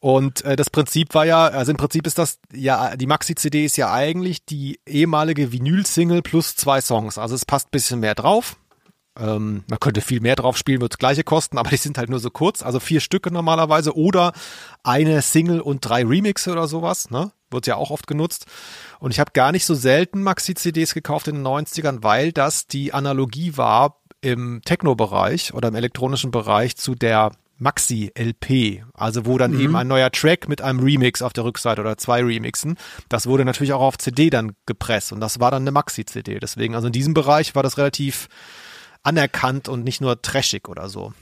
Und äh, das Prinzip war ja, also im Prinzip ist das, ja, die Maxi-CD ist ja eigentlich die ehemalige Vinyl-Single plus zwei Songs. Also es passt bisschen mehr drauf. Ähm, man könnte viel mehr drauf spielen, wird das gleiche kosten, aber die sind halt nur so kurz, also vier Stücke normalerweise oder eine Single und drei Remixe oder sowas, ne? Wird ja auch oft genutzt. Und ich habe gar nicht so selten Maxi-CDs gekauft in den 90ern, weil das die Analogie war im Techno-Bereich oder im elektronischen Bereich zu der Maxi-LP, also wo dann mhm. eben ein neuer Track mit einem Remix auf der Rückseite oder zwei Remixen, das wurde natürlich auch auf CD dann gepresst und das war dann eine Maxi-CD. Deswegen, also in diesem Bereich war das relativ anerkannt und nicht nur trashig oder so.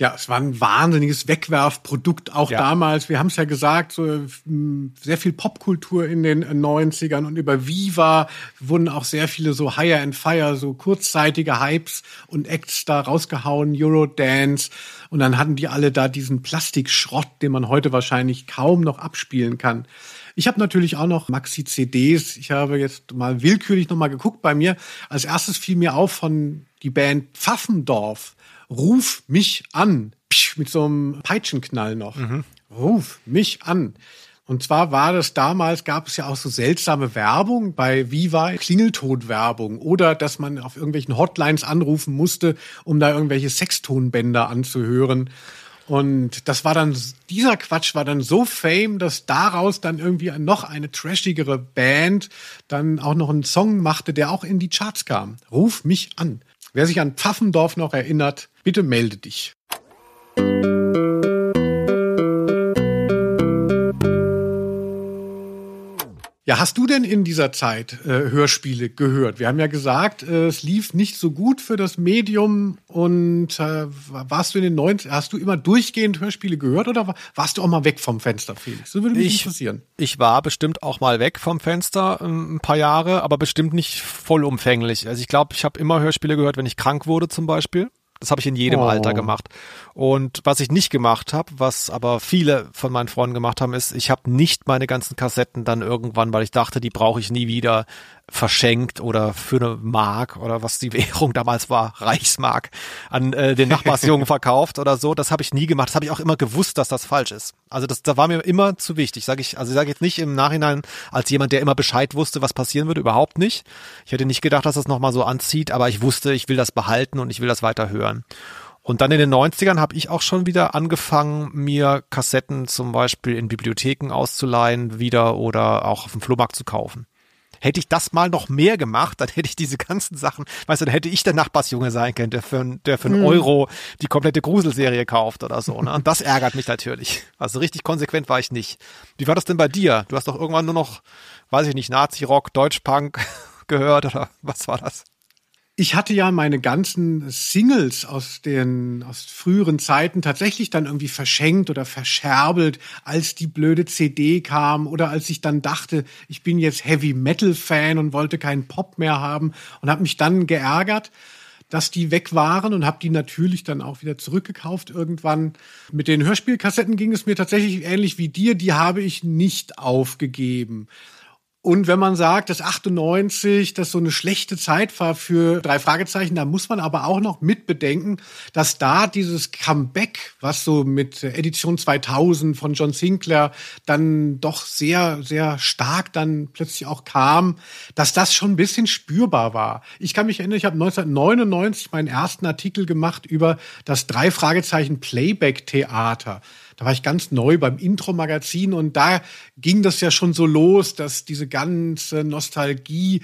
Ja, es war ein wahnsinniges Wegwerfprodukt auch ja. damals. Wir haben es ja gesagt, so hm, sehr viel Popkultur in den 90ern und über Viva wurden auch sehr viele so Higher and Fire, so kurzzeitige Hypes und Acts da rausgehauen, Eurodance und dann hatten die alle da diesen Plastikschrott, den man heute wahrscheinlich kaum noch abspielen kann. Ich habe natürlich auch noch Maxi-CDs. Ich habe jetzt mal willkürlich nochmal geguckt bei mir. Als erstes fiel mir auf von die Band Pfaffendorf. Ruf mich an. Mit so einem Peitschenknall noch. Mhm. Ruf mich an. Und zwar war das damals, gab es ja auch so seltsame Werbung bei Viva, Klingeltonwerbung oder dass man auf irgendwelchen Hotlines anrufen musste, um da irgendwelche Sextonbänder anzuhören. Und das war dann, dieser Quatsch war dann so fame, dass daraus dann irgendwie noch eine trashigere Band dann auch noch einen Song machte, der auch in die Charts kam. Ruf mich an. Wer sich an Pfaffendorf noch erinnert, bitte melde dich. Ja, hast du denn in dieser Zeit äh, Hörspiele gehört? Wir haben ja gesagt, äh, es lief nicht so gut für das Medium und äh, warst du in den 90 hast du immer durchgehend Hörspiele gehört oder warst du auch mal weg vom Fenster, Felix? So würde mich ich, interessieren. Ich war bestimmt auch mal weg vom Fenster ähm, ein paar Jahre, aber bestimmt nicht vollumfänglich. Also ich glaube, ich habe immer Hörspiele gehört, wenn ich krank wurde zum Beispiel. Das habe ich in jedem oh. Alter gemacht. Und was ich nicht gemacht habe, was aber viele von meinen Freunden gemacht haben, ist, ich habe nicht meine ganzen Kassetten dann irgendwann, weil ich dachte, die brauche ich nie wieder, verschenkt oder für eine Mark oder was die Währung damals war, Reichsmark, an äh, den Nachbarsjungen verkauft oder so. Das habe ich nie gemacht. Das habe ich auch immer gewusst, dass das falsch ist. Also das, da war mir immer zu wichtig. Sag ich, also ich sage jetzt nicht im Nachhinein als jemand, der immer Bescheid wusste, was passieren würde, überhaupt nicht. Ich hätte nicht gedacht, dass das nochmal so anzieht, aber ich wusste, ich will das behalten und ich will das weiter hören. Und dann in den 90ern habe ich auch schon wieder angefangen, mir Kassetten zum Beispiel in Bibliotheken auszuleihen wieder oder auch auf dem Flohmarkt zu kaufen. Hätte ich das mal noch mehr gemacht, dann hätte ich diese ganzen Sachen, weißt du, dann hätte ich der Nachbarsjunge sein können, der für, der für einen hm. Euro die komplette Gruselserie kauft oder so. Ne? Und das ärgert mich natürlich. Also richtig konsequent war ich nicht. Wie war das denn bei dir? Du hast doch irgendwann nur noch, weiß ich nicht, Nazi-Rock, Deutschpunk gehört oder was war das? Ich hatte ja meine ganzen Singles aus den aus früheren Zeiten tatsächlich dann irgendwie verschenkt oder verscherbelt, als die blöde CD kam oder als ich dann dachte, ich bin jetzt Heavy Metal Fan und wollte keinen Pop mehr haben und habe mich dann geärgert, dass die weg waren und habe die natürlich dann auch wieder zurückgekauft irgendwann. Mit den Hörspielkassetten ging es mir tatsächlich ähnlich wie dir, die habe ich nicht aufgegeben. Und wenn man sagt, dass 98 das so eine schlechte Zeit war für drei Fragezeichen, da muss man aber auch noch mitbedenken, dass da dieses Comeback, was so mit Edition 2000 von John Sinclair dann doch sehr, sehr stark dann plötzlich auch kam, dass das schon ein bisschen spürbar war. Ich kann mich erinnern, ich habe 1999 meinen ersten Artikel gemacht über das drei Fragezeichen Playback Theater. Da war ich ganz neu beim Intro-Magazin und da ging das ja schon so los, dass diese ganze Nostalgie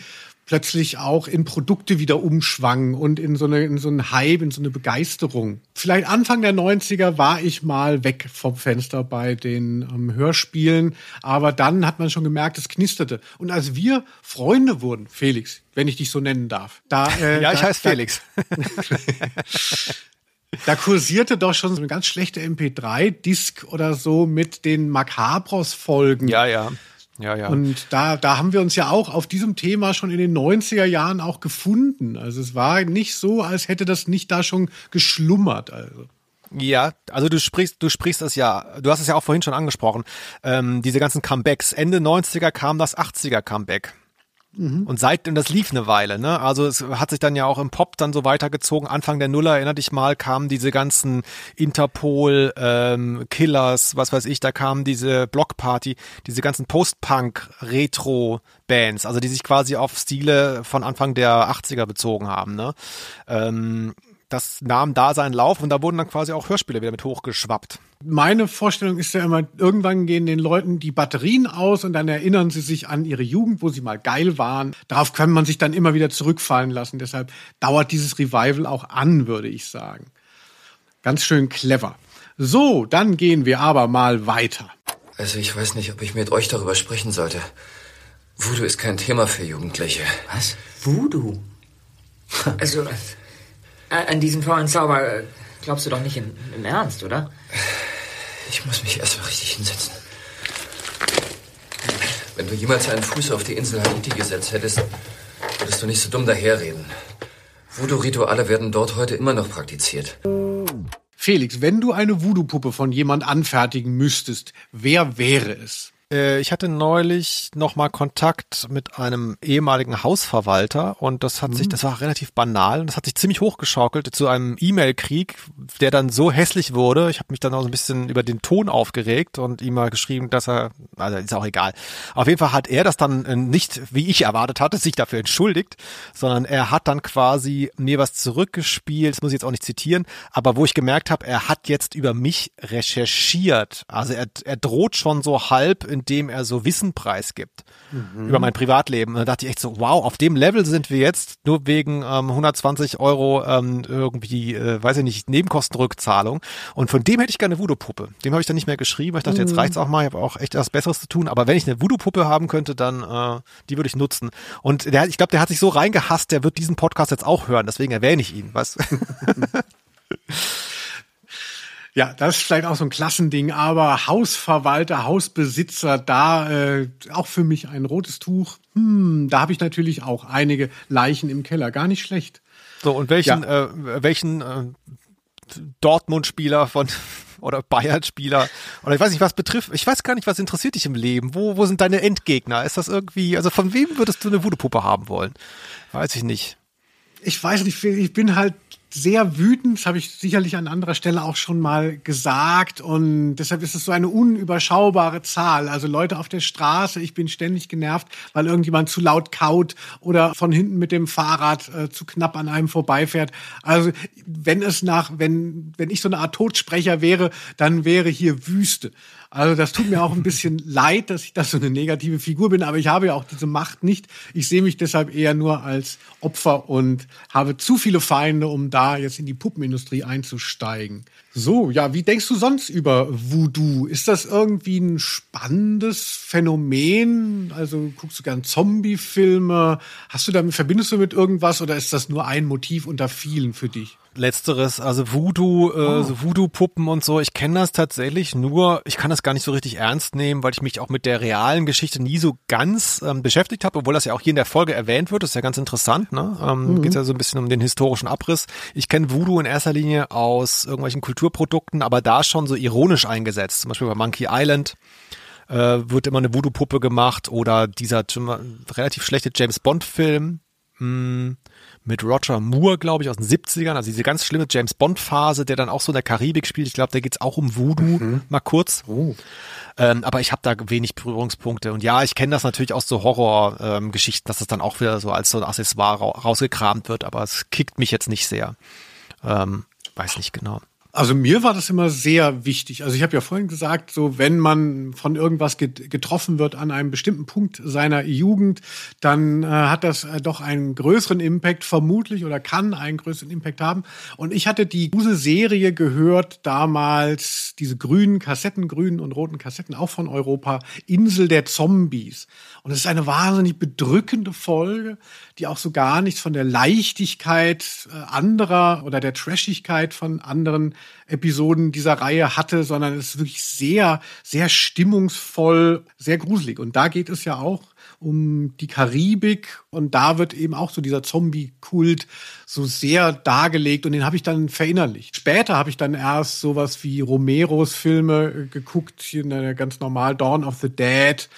plötzlich auch in Produkte wieder umschwang und in so, eine, in so einen Hype, in so eine Begeisterung. Vielleicht Anfang der 90er war ich mal weg vom Fenster bei den ähm, Hörspielen, aber dann hat man schon gemerkt, es knisterte. Und als wir Freunde wurden, Felix, wenn ich dich so nennen darf, da äh, ja, ich heiße Felix. Da kursierte doch schon so eine ganz schlechte MP3-Disc oder so mit den Macabros-Folgen. Ja, ja. Ja, ja. Und da, da haben wir uns ja auch auf diesem Thema schon in den 90er Jahren auch gefunden. Also es war nicht so, als hätte das nicht da schon geschlummert. Also. Ja, also du sprichst, du sprichst es ja, du hast es ja auch vorhin schon angesprochen, ähm, diese ganzen Comebacks. Ende 90er kam das 80er Comeback. Mhm. Und seit, und das lief eine Weile, ne? Also es hat sich dann ja auch im Pop dann so weitergezogen. Anfang der Nuller, erinner dich mal, kamen diese ganzen Interpol, ähm, Killers, was weiß ich, da kamen diese Blockparty, diese ganzen Post-Punk-Retro-Bands, also die sich quasi auf Stile von Anfang der 80er bezogen haben, ne? Ähm, das nahm da seinen Lauf und da wurden dann quasi auch Hörspiele wieder mit hochgeschwappt. Meine Vorstellung ist ja immer, irgendwann gehen den Leuten die Batterien aus und dann erinnern sie sich an ihre Jugend, wo sie mal geil waren. Darauf kann man sich dann immer wieder zurückfallen lassen. Deshalb dauert dieses Revival auch an, würde ich sagen. Ganz schön clever. So, dann gehen wir aber mal weiter. Also ich weiß nicht, ob ich mit euch darüber sprechen sollte. Voodoo ist kein Thema für Jugendliche. Was? Voodoo? Also, an diesen faulen Zauber äh, glaubst du doch nicht im, im Ernst, oder? Ich muss mich erstmal richtig hinsetzen. Wenn du jemals einen Fuß auf die Insel Haiti gesetzt hättest, würdest du nicht so dumm daherreden. Voodoo-Rituale werden dort heute immer noch praktiziert. Felix, wenn du eine Voodoo-Puppe von jemand anfertigen müsstest, wer wäre es? Äh, ich hatte neulich nochmal Kontakt mit einem ehemaligen Hausverwalter und das hat mhm. sich, das war relativ banal und das hat sich ziemlich hochgeschaukelt zu einem E-Mail-Krieg, der dann so hässlich wurde. Ich habe mich dann auch so ein bisschen über den Ton aufgeregt und ihm mal geschrieben, dass er, also ist auch egal. Auf jeden Fall hat er das dann äh, nicht, wie ich erwartet hatte, sich dafür entschuldigt, sondern er hat dann quasi mir was zurückgespielt, das muss ich jetzt auch nicht zitieren, aber wo ich gemerkt habe, er hat jetzt über mich recherchiert. Also er, er droht schon so halb, indem er so Wissen preisgibt mhm. über mein Privatleben. Und da dachte ich echt so, wow, auf dem Level sind wir jetzt, nur wegen ähm, 120 Euro ähm, irgendwie, äh, weiß ich nicht, Nebenkostenrückzahlung. Und von dem hätte ich gerne eine Voodoo-Puppe. Dem habe ich dann nicht mehr geschrieben. Ich dachte, mhm. jetzt reicht's auch mal, ich habe auch echt etwas Besseres zu tun. Aber wenn ich eine Voodoo-Puppe haben könnte, dann äh, die würde ich nutzen. Und der, ich glaube, der hat sich so reingehasst, der wird diesen Podcast jetzt auch hören. Deswegen erwähne ich ihn. Was? Ja, das ist vielleicht auch so ein Klassending, aber Hausverwalter, Hausbesitzer, da äh, auch für mich ein rotes Tuch. Hm, da habe ich natürlich auch einige Leichen im Keller, gar nicht schlecht. So, und welchen, ja. äh, welchen äh, Dortmund-Spieler von oder Bayern-Spieler oder ich weiß nicht, was betrifft, ich weiß gar nicht, was interessiert dich im Leben? Wo, wo sind deine Endgegner? Ist das irgendwie, also von wem würdest du eine Voodoo-Puppe haben wollen? Weiß ich nicht. Ich weiß nicht, ich bin halt sehr wütend, das habe ich sicherlich an anderer Stelle auch schon mal gesagt und deshalb ist es so eine unüberschaubare Zahl. Also Leute auf der Straße, ich bin ständig genervt, weil irgendjemand zu laut kaut oder von hinten mit dem Fahrrad äh, zu knapp an einem vorbeifährt. Also wenn es nach, wenn, wenn ich so eine Art Todsprecher wäre, dann wäre hier Wüste. Also das tut mir auch ein bisschen leid, dass ich da so eine negative Figur bin, aber ich habe ja auch diese Macht nicht. Ich sehe mich deshalb eher nur als Opfer und habe zu viele Feinde, um da jetzt in die Puppenindustrie einzusteigen. So, ja, wie denkst du sonst über Voodoo? Ist das irgendwie ein spannendes Phänomen? Also guckst du gern Zombie-Filme? Hast du damit, verbindest du mit irgendwas oder ist das nur ein Motiv unter vielen für dich? Letzteres, also Voodoo, äh, oh. so Voodoo-Puppen und so, ich kenne das tatsächlich nur, ich kann das gar nicht so richtig ernst nehmen, weil ich mich auch mit der realen Geschichte nie so ganz ähm, beschäftigt habe, obwohl das ja auch hier in der Folge erwähnt wird, das ist ja ganz interessant, ne? Ähm, mhm. Geht ja so ein bisschen um den historischen Abriss. Ich kenne Voodoo in erster Linie aus irgendwelchen Kulturprodukten, aber da schon so ironisch eingesetzt, zum Beispiel bei Monkey Island äh, wird immer eine Voodoo-Puppe gemacht oder dieser relativ schlechte James Bond-Film, hm, mit Roger Moore, glaube ich, aus den 70ern, also diese ganz schlimme James Bond-Phase, der dann auch so in der Karibik spielt. Ich glaube, da geht's auch um Voodoo, mhm. mal kurz. Oh. Ähm, aber ich habe da wenig Berührungspunkte. Und ja, ich kenne das natürlich aus so Horror-Geschichten, ähm, dass es dann auch wieder so als so ein Accessoire ra rausgekramt wird, aber es kickt mich jetzt nicht sehr. Ähm, weiß nicht genau. Also mir war das immer sehr wichtig. Also ich habe ja vorhin gesagt, so wenn man von irgendwas getroffen wird an einem bestimmten Punkt seiner Jugend, dann äh, hat das äh, doch einen größeren Impact vermutlich oder kann einen größeren Impact haben. Und ich hatte die diese Serie gehört damals, diese grünen Kassetten, grünen und roten Kassetten, auch von Europa, Insel der Zombies. Und es ist eine wahnsinnig bedrückende Folge, die auch so gar nichts von der Leichtigkeit äh, anderer oder der Trashigkeit von anderen Episoden dieser Reihe hatte, sondern es ist wirklich sehr, sehr stimmungsvoll, sehr gruselig. Und da geht es ja auch um die Karibik und da wird eben auch so dieser Zombie-Kult so sehr dargelegt und den habe ich dann verinnerlicht. Später habe ich dann erst sowas wie Romeros Filme äh, geguckt, hier ganz normal Dawn of the Dead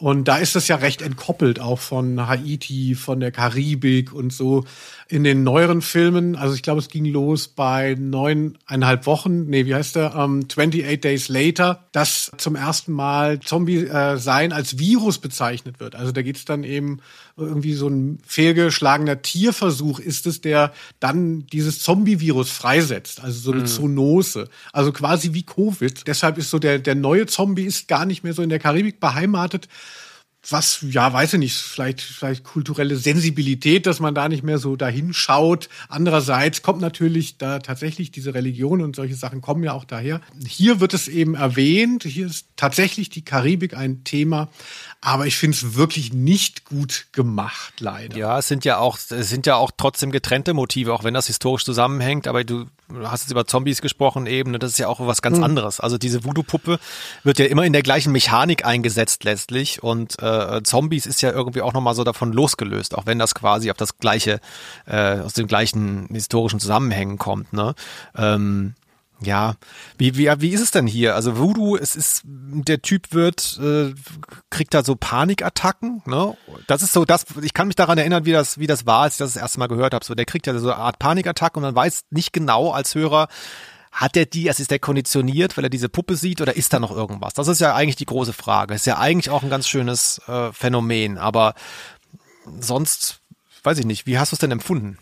und da ist es ja recht entkoppelt auch von Haiti, von der Karibik und so in den neueren Filmen. Also ich glaube, es ging los bei neuneinhalb Wochen, nee, wie heißt der? Ähm, 28 Days Later, dass zum ersten Mal Zombie-Sein äh, als Virus bezeichnet wird. Also da geht es dann eben irgendwie so ein fehlgeschlagener Tierversuch ist es, der dann dieses Zombie-Virus freisetzt. Also so eine mhm. Zoonose. Also quasi wie Covid. Deshalb ist so der, der neue Zombie ist gar nicht mehr so in der Karibik beheimatet, was, ja, weiß ich nicht, vielleicht, vielleicht kulturelle Sensibilität, dass man da nicht mehr so dahin schaut. Andererseits kommt natürlich da tatsächlich diese Religion und solche Sachen kommen ja auch daher. Hier wird es eben erwähnt, hier ist tatsächlich die Karibik ein Thema, aber ich finde es wirklich nicht gut gemacht, leider. Ja, es sind ja auch, es sind ja auch trotzdem getrennte Motive, auch wenn das historisch zusammenhängt, aber du hast jetzt über Zombies gesprochen eben, ne, das ist ja auch was ganz mhm. anderes. Also diese Voodoo-Puppe wird ja immer in der gleichen Mechanik eingesetzt letztlich und äh, Zombies ist ja irgendwie auch nochmal so davon losgelöst, auch wenn das quasi auf das gleiche, äh, aus den gleichen historischen Zusammenhängen kommt. Ne? Ähm, Ja, wie, wie, wie ist es denn hier? Also Voodoo, es ist, der Typ wird, äh, kriegt da so Panikattacken, ne? Das ist so das, ich kann mich daran erinnern, wie das, wie das war, als ich das das erste Mal gehört habe. So, der kriegt ja so eine Art Panikattacken und man weiß nicht genau als Hörer, hat er die, also ist der konditioniert, weil er diese Puppe sieht oder ist da noch irgendwas? Das ist ja eigentlich die große Frage. Ist ja eigentlich auch ein ganz schönes äh, Phänomen, aber sonst, weiß ich nicht, wie hast du es denn empfunden?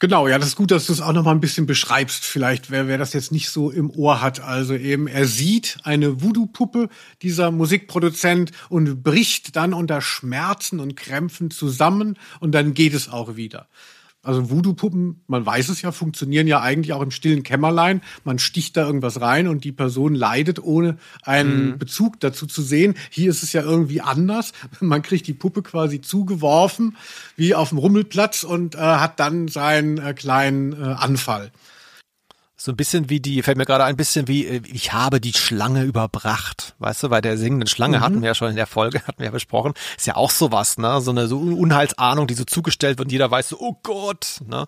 Genau, ja, das ist gut, dass du es auch noch mal ein bisschen beschreibst. Vielleicht, wer, wer das jetzt nicht so im Ohr hat. Also eben, er sieht eine Voodoo-Puppe, dieser Musikproduzent, und bricht dann unter Schmerzen und Krämpfen zusammen und dann geht es auch wieder. Also Voodoo-Puppen, man weiß es ja, funktionieren ja eigentlich auch im stillen Kämmerlein. Man sticht da irgendwas rein und die Person leidet, ohne einen mhm. Bezug dazu zu sehen. Hier ist es ja irgendwie anders. Man kriegt die Puppe quasi zugeworfen, wie auf dem Rummelplatz und äh, hat dann seinen äh, kleinen äh, Anfall. So ein bisschen wie die, fällt mir gerade ein bisschen wie, äh, ich habe die Schlange überbracht. Weißt du, bei der singenden Schlange mhm. hatten wir ja schon in der Folge, hatten wir ja besprochen. Ist ja auch sowas, ne? So eine so Unheilsahnung, die so zugestellt wird und jeder weiß so, oh Gott, ne?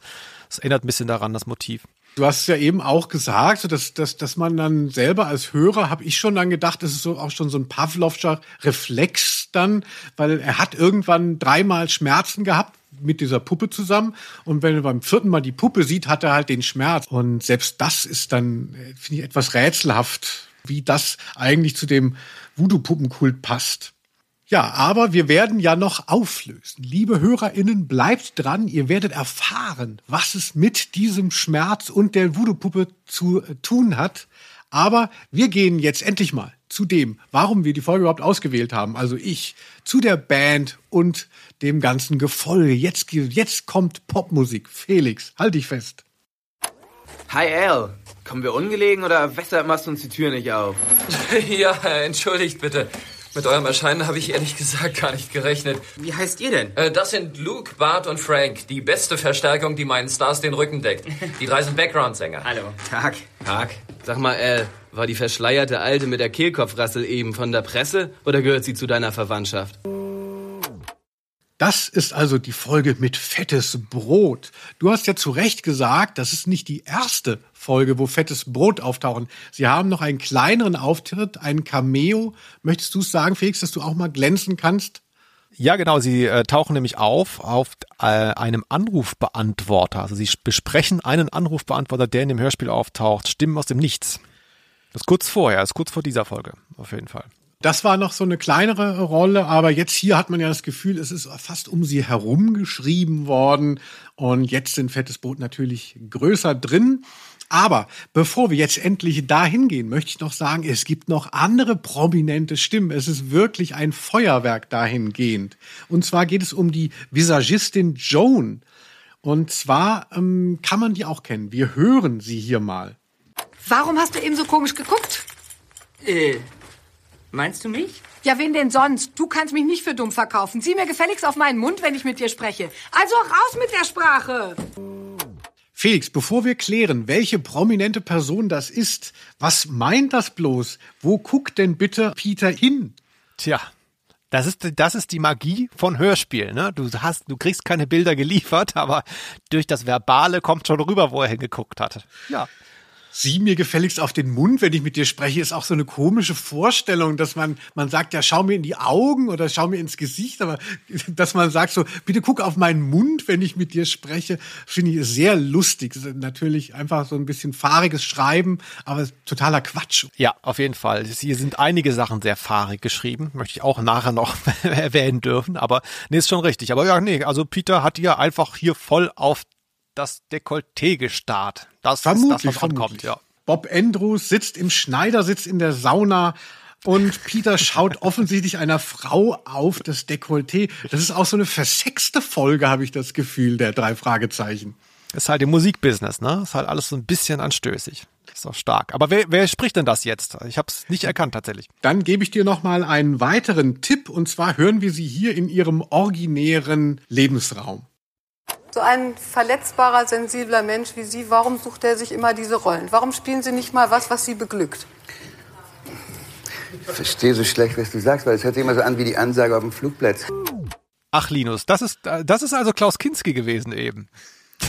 Das erinnert ein bisschen daran, das Motiv. Du hast es ja eben auch gesagt, dass, dass, dass man dann selber als Hörer, habe ich schon dann gedacht, das ist so auch schon so ein Pavlovscher Reflex dann, weil er hat irgendwann dreimal Schmerzen gehabt, mit dieser Puppe zusammen. Und wenn er beim vierten Mal die Puppe sieht, hat er halt den Schmerz. Und selbst das ist dann, äh, finde ich, etwas rätselhaft, wie das eigentlich zu dem Voodoo-Puppenkult passt. Ja, aber wir werden ja noch auflösen. Liebe HörerInnen, bleibt dran. Ihr werdet erfahren, was es mit diesem Schmerz und der Voodoo-Puppe zu tun hat. Aber wir gehen jetzt endlich mal zu dem, warum wir die Folge überhaupt ausgewählt haben. Also ich, zu der Band und dem ganzen Gefolge. Jetzt, jetzt kommt Popmusik. Felix, halt dich fest. Hi Al, kommen wir ungelegen oder weshalb machst du uns die Tür nicht auf? ja, entschuldigt bitte. Mit eurem Erscheinen habe ich ehrlich gesagt gar nicht gerechnet. Wie heißt ihr denn? Äh, das sind Luke, Bart und Frank. Die beste Verstärkung, die meinen Stars den Rücken deckt. Die drei sind Background-Sänger. Hallo. Tag. Tag. Sag mal, Al, war die verschleierte Alte mit der Kehlkopfrassel eben von der Presse oder gehört sie zu deiner Verwandtschaft? Das ist also die Folge mit fettes Brot. Du hast ja zu Recht gesagt, das ist nicht die erste Folge, wo fettes Brot auftauchen. Sie haben noch einen kleineren Auftritt, einen Cameo. Möchtest du es sagen, Felix, dass du auch mal glänzen kannst? Ja, genau. Sie äh, tauchen nämlich auf auf äh, einem Anrufbeantworter. Also sie besprechen einen Anrufbeantworter, der in dem Hörspiel auftaucht. Stimmen aus dem Nichts. Das ist kurz vorher, das ist kurz vor dieser Folge, auf jeden Fall. Das war noch so eine kleinere Rolle, aber jetzt hier hat man ja das Gefühl, es ist fast um sie herum geschrieben worden. Und jetzt sind Fettes Boot natürlich größer drin. Aber bevor wir jetzt endlich dahin gehen, möchte ich noch sagen, es gibt noch andere prominente Stimmen. Es ist wirklich ein Feuerwerk dahingehend. Und zwar geht es um die Visagistin Joan. Und zwar ähm, kann man die auch kennen. Wir hören sie hier mal. Warum hast du eben so komisch geguckt? Äh, Meinst du mich? Ja, wen denn sonst? Du kannst mich nicht für dumm verkaufen. Sieh mir gefälligst auf meinen Mund, wenn ich mit dir spreche. Also raus mit der Sprache! Felix, bevor wir klären, welche prominente Person das ist, was meint das bloß? Wo guckt denn bitte Peter hin? Tja, das ist, das ist die Magie von Hörspiel. Ne? Du hast, du kriegst keine Bilder geliefert, aber durch das Verbale kommt schon rüber, wo er hingeguckt hat. Ja sieh mir gefälligst auf den Mund, wenn ich mit dir spreche, ist auch so eine komische Vorstellung, dass man, man sagt, ja, schau mir in die Augen oder schau mir ins Gesicht, aber dass man sagt so, bitte guck auf meinen Mund, wenn ich mit dir spreche, finde ich sehr lustig. Natürlich einfach so ein bisschen fahriges Schreiben, aber totaler Quatsch. Ja, auf jeden Fall. Hier sind einige Sachen sehr fahrig geschrieben, möchte ich auch nachher noch erwähnen dürfen, aber nee, ist schon richtig. Aber ja, nee, also Peter hat hier einfach hier voll auf das Dekolleté gestarrt. Das vermutlich, ist das, was ankommt, ja. Bob Andrews sitzt im Schneidersitz in der Sauna und Peter schaut offensichtlich einer Frau auf das Dekolleté. Das ist auch so eine versexte Folge, habe ich das Gefühl, der drei Fragezeichen. Ist halt im Musikbusiness, ne? Ist halt alles so ein bisschen anstößig. Ist auch stark. Aber wer, wer spricht denn das jetzt? Ich habe es nicht erkannt tatsächlich. Dann gebe ich dir noch mal einen weiteren Tipp und zwar hören wir sie hier in ihrem originären Lebensraum. So ein verletzbarer, sensibler Mensch wie Sie, warum sucht er sich immer diese Rollen? Warum spielen Sie nicht mal was, was Sie beglückt? Ich verstehe so schlecht, was du sagst, weil es hört sich immer so an wie die Ansage auf dem Flugplatz. Ach, Linus, das ist, das ist also Klaus Kinski gewesen eben.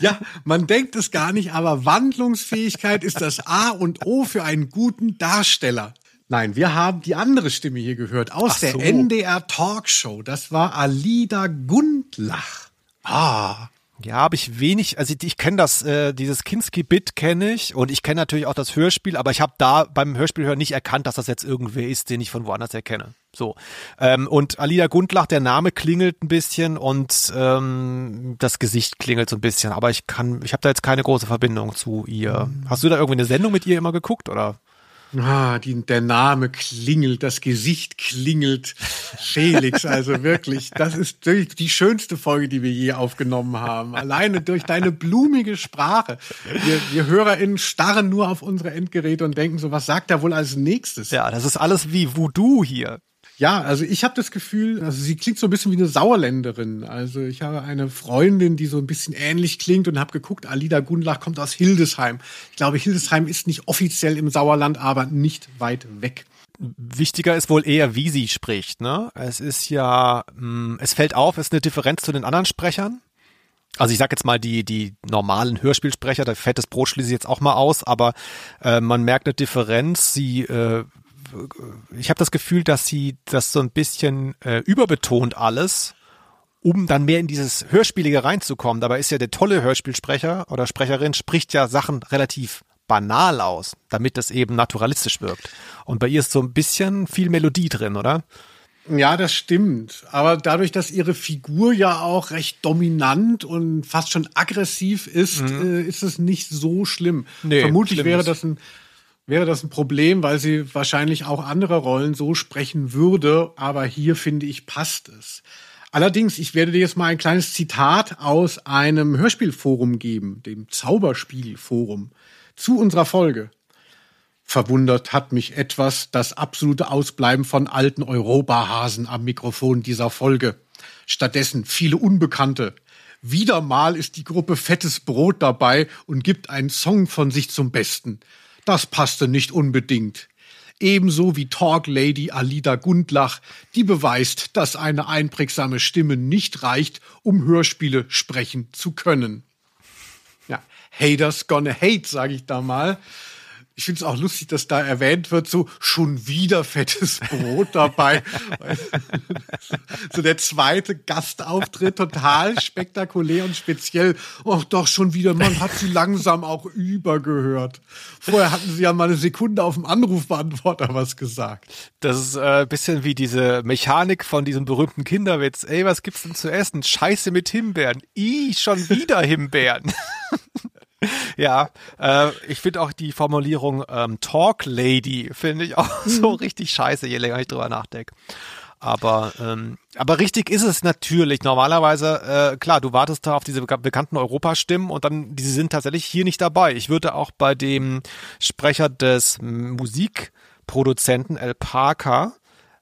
Ja, man denkt es gar nicht, aber Wandlungsfähigkeit ist das A und O für einen guten Darsteller. Nein, wir haben die andere Stimme hier gehört aus Ach der so. NDR Talkshow. Das war Alida Gundlach. Ah. Ja, habe ich wenig, also ich, kenne das, äh, dieses Kinski-Bit kenne ich und ich kenne natürlich auch das Hörspiel, aber ich habe da beim Hörspiel hören nicht erkannt, dass das jetzt irgendwer ist, den ich von woanders erkenne. So. Ähm, und Alida Gundlach, der Name klingelt ein bisschen und ähm, das Gesicht klingelt so ein bisschen, aber ich kann, ich habe da jetzt keine große Verbindung zu ihr. Hast du da irgendwie eine Sendung mit ihr immer geguckt oder? Ah, die, der Name klingelt, das Gesicht klingelt. Felix, also wirklich, das ist die schönste Folge, die wir je aufgenommen haben. Alleine durch deine blumige Sprache. Wir, wir HörerInnen starren nur auf unsere Endgeräte und denken so, was sagt er wohl als nächstes? Ja, das ist alles wie Voodoo hier. Ja, also ich habe das Gefühl, also sie klingt so ein bisschen wie eine Sauerländerin. Also ich habe eine Freundin, die so ein bisschen ähnlich klingt und habe geguckt, Alida Gundlach kommt aus Hildesheim. Ich glaube, Hildesheim ist nicht offiziell im Sauerland, aber nicht weit weg. Wichtiger ist wohl eher, wie sie spricht. Ne? Es ist ja, mh, es fällt auf, es ist eine Differenz zu den anderen Sprechern. Also ich sag jetzt mal die die normalen Hörspielsprecher, da fettes Brot schließe ich jetzt auch mal aus, aber äh, man merkt eine Differenz. Sie äh, ich habe das Gefühl, dass sie das so ein bisschen äh, überbetont alles, um dann mehr in dieses Hörspielige reinzukommen. Dabei ist ja der tolle Hörspielsprecher oder Sprecherin spricht ja Sachen relativ banal aus, damit das eben naturalistisch wirkt. Und bei ihr ist so ein bisschen viel Melodie drin, oder? Ja, das stimmt. Aber dadurch, dass ihre Figur ja auch recht dominant und fast schon aggressiv ist, äh, ist es nicht so schlimm. Nee, Vermutlich wäre das ein wäre das ein Problem, weil sie wahrscheinlich auch andere Rollen so sprechen würde. Aber hier finde ich passt es. Allerdings, ich werde dir jetzt mal ein kleines Zitat aus einem Hörspielforum geben, dem Zauberspielforum, zu unserer Folge. Verwundert hat mich etwas das absolute Ausbleiben von alten Europahasen am Mikrofon dieser Folge. Stattdessen viele Unbekannte. Wieder mal ist die Gruppe Fettes Brot dabei und gibt einen Song von sich zum Besten. Das passte nicht unbedingt. Ebenso wie Talk Lady Alida Gundlach, die beweist, dass eine einprägsame Stimme nicht reicht, um Hörspiele sprechen zu können. Ja, Haters gonna hate, sage ich da mal. Ich finde es auch lustig, dass da erwähnt wird, so schon wieder fettes Brot dabei. so der zweite Gastauftritt, total spektakulär und speziell. Och, doch schon wieder, man hat sie langsam auch übergehört. Vorher hatten sie ja mal eine Sekunde auf dem Anrufbeantworter was gesagt. Das ist äh, bisschen wie diese Mechanik von diesem berühmten Kinderwitz. Ey, was gibt's denn zu essen? Scheiße mit Himbeeren. Ih, schon wieder Himbeeren. ja, äh, ich finde auch die Formulierung ähm, Talk Lady finde ich auch so richtig scheiße, je länger ich drüber nachdenke. Aber ähm, aber richtig ist es natürlich. Normalerweise, äh, klar, du wartest da auf diese beka- bekannten Europastimmen und dann, die sind tatsächlich hier nicht dabei. Ich würde auch bei dem Sprecher des Musikproduzenten El Parker,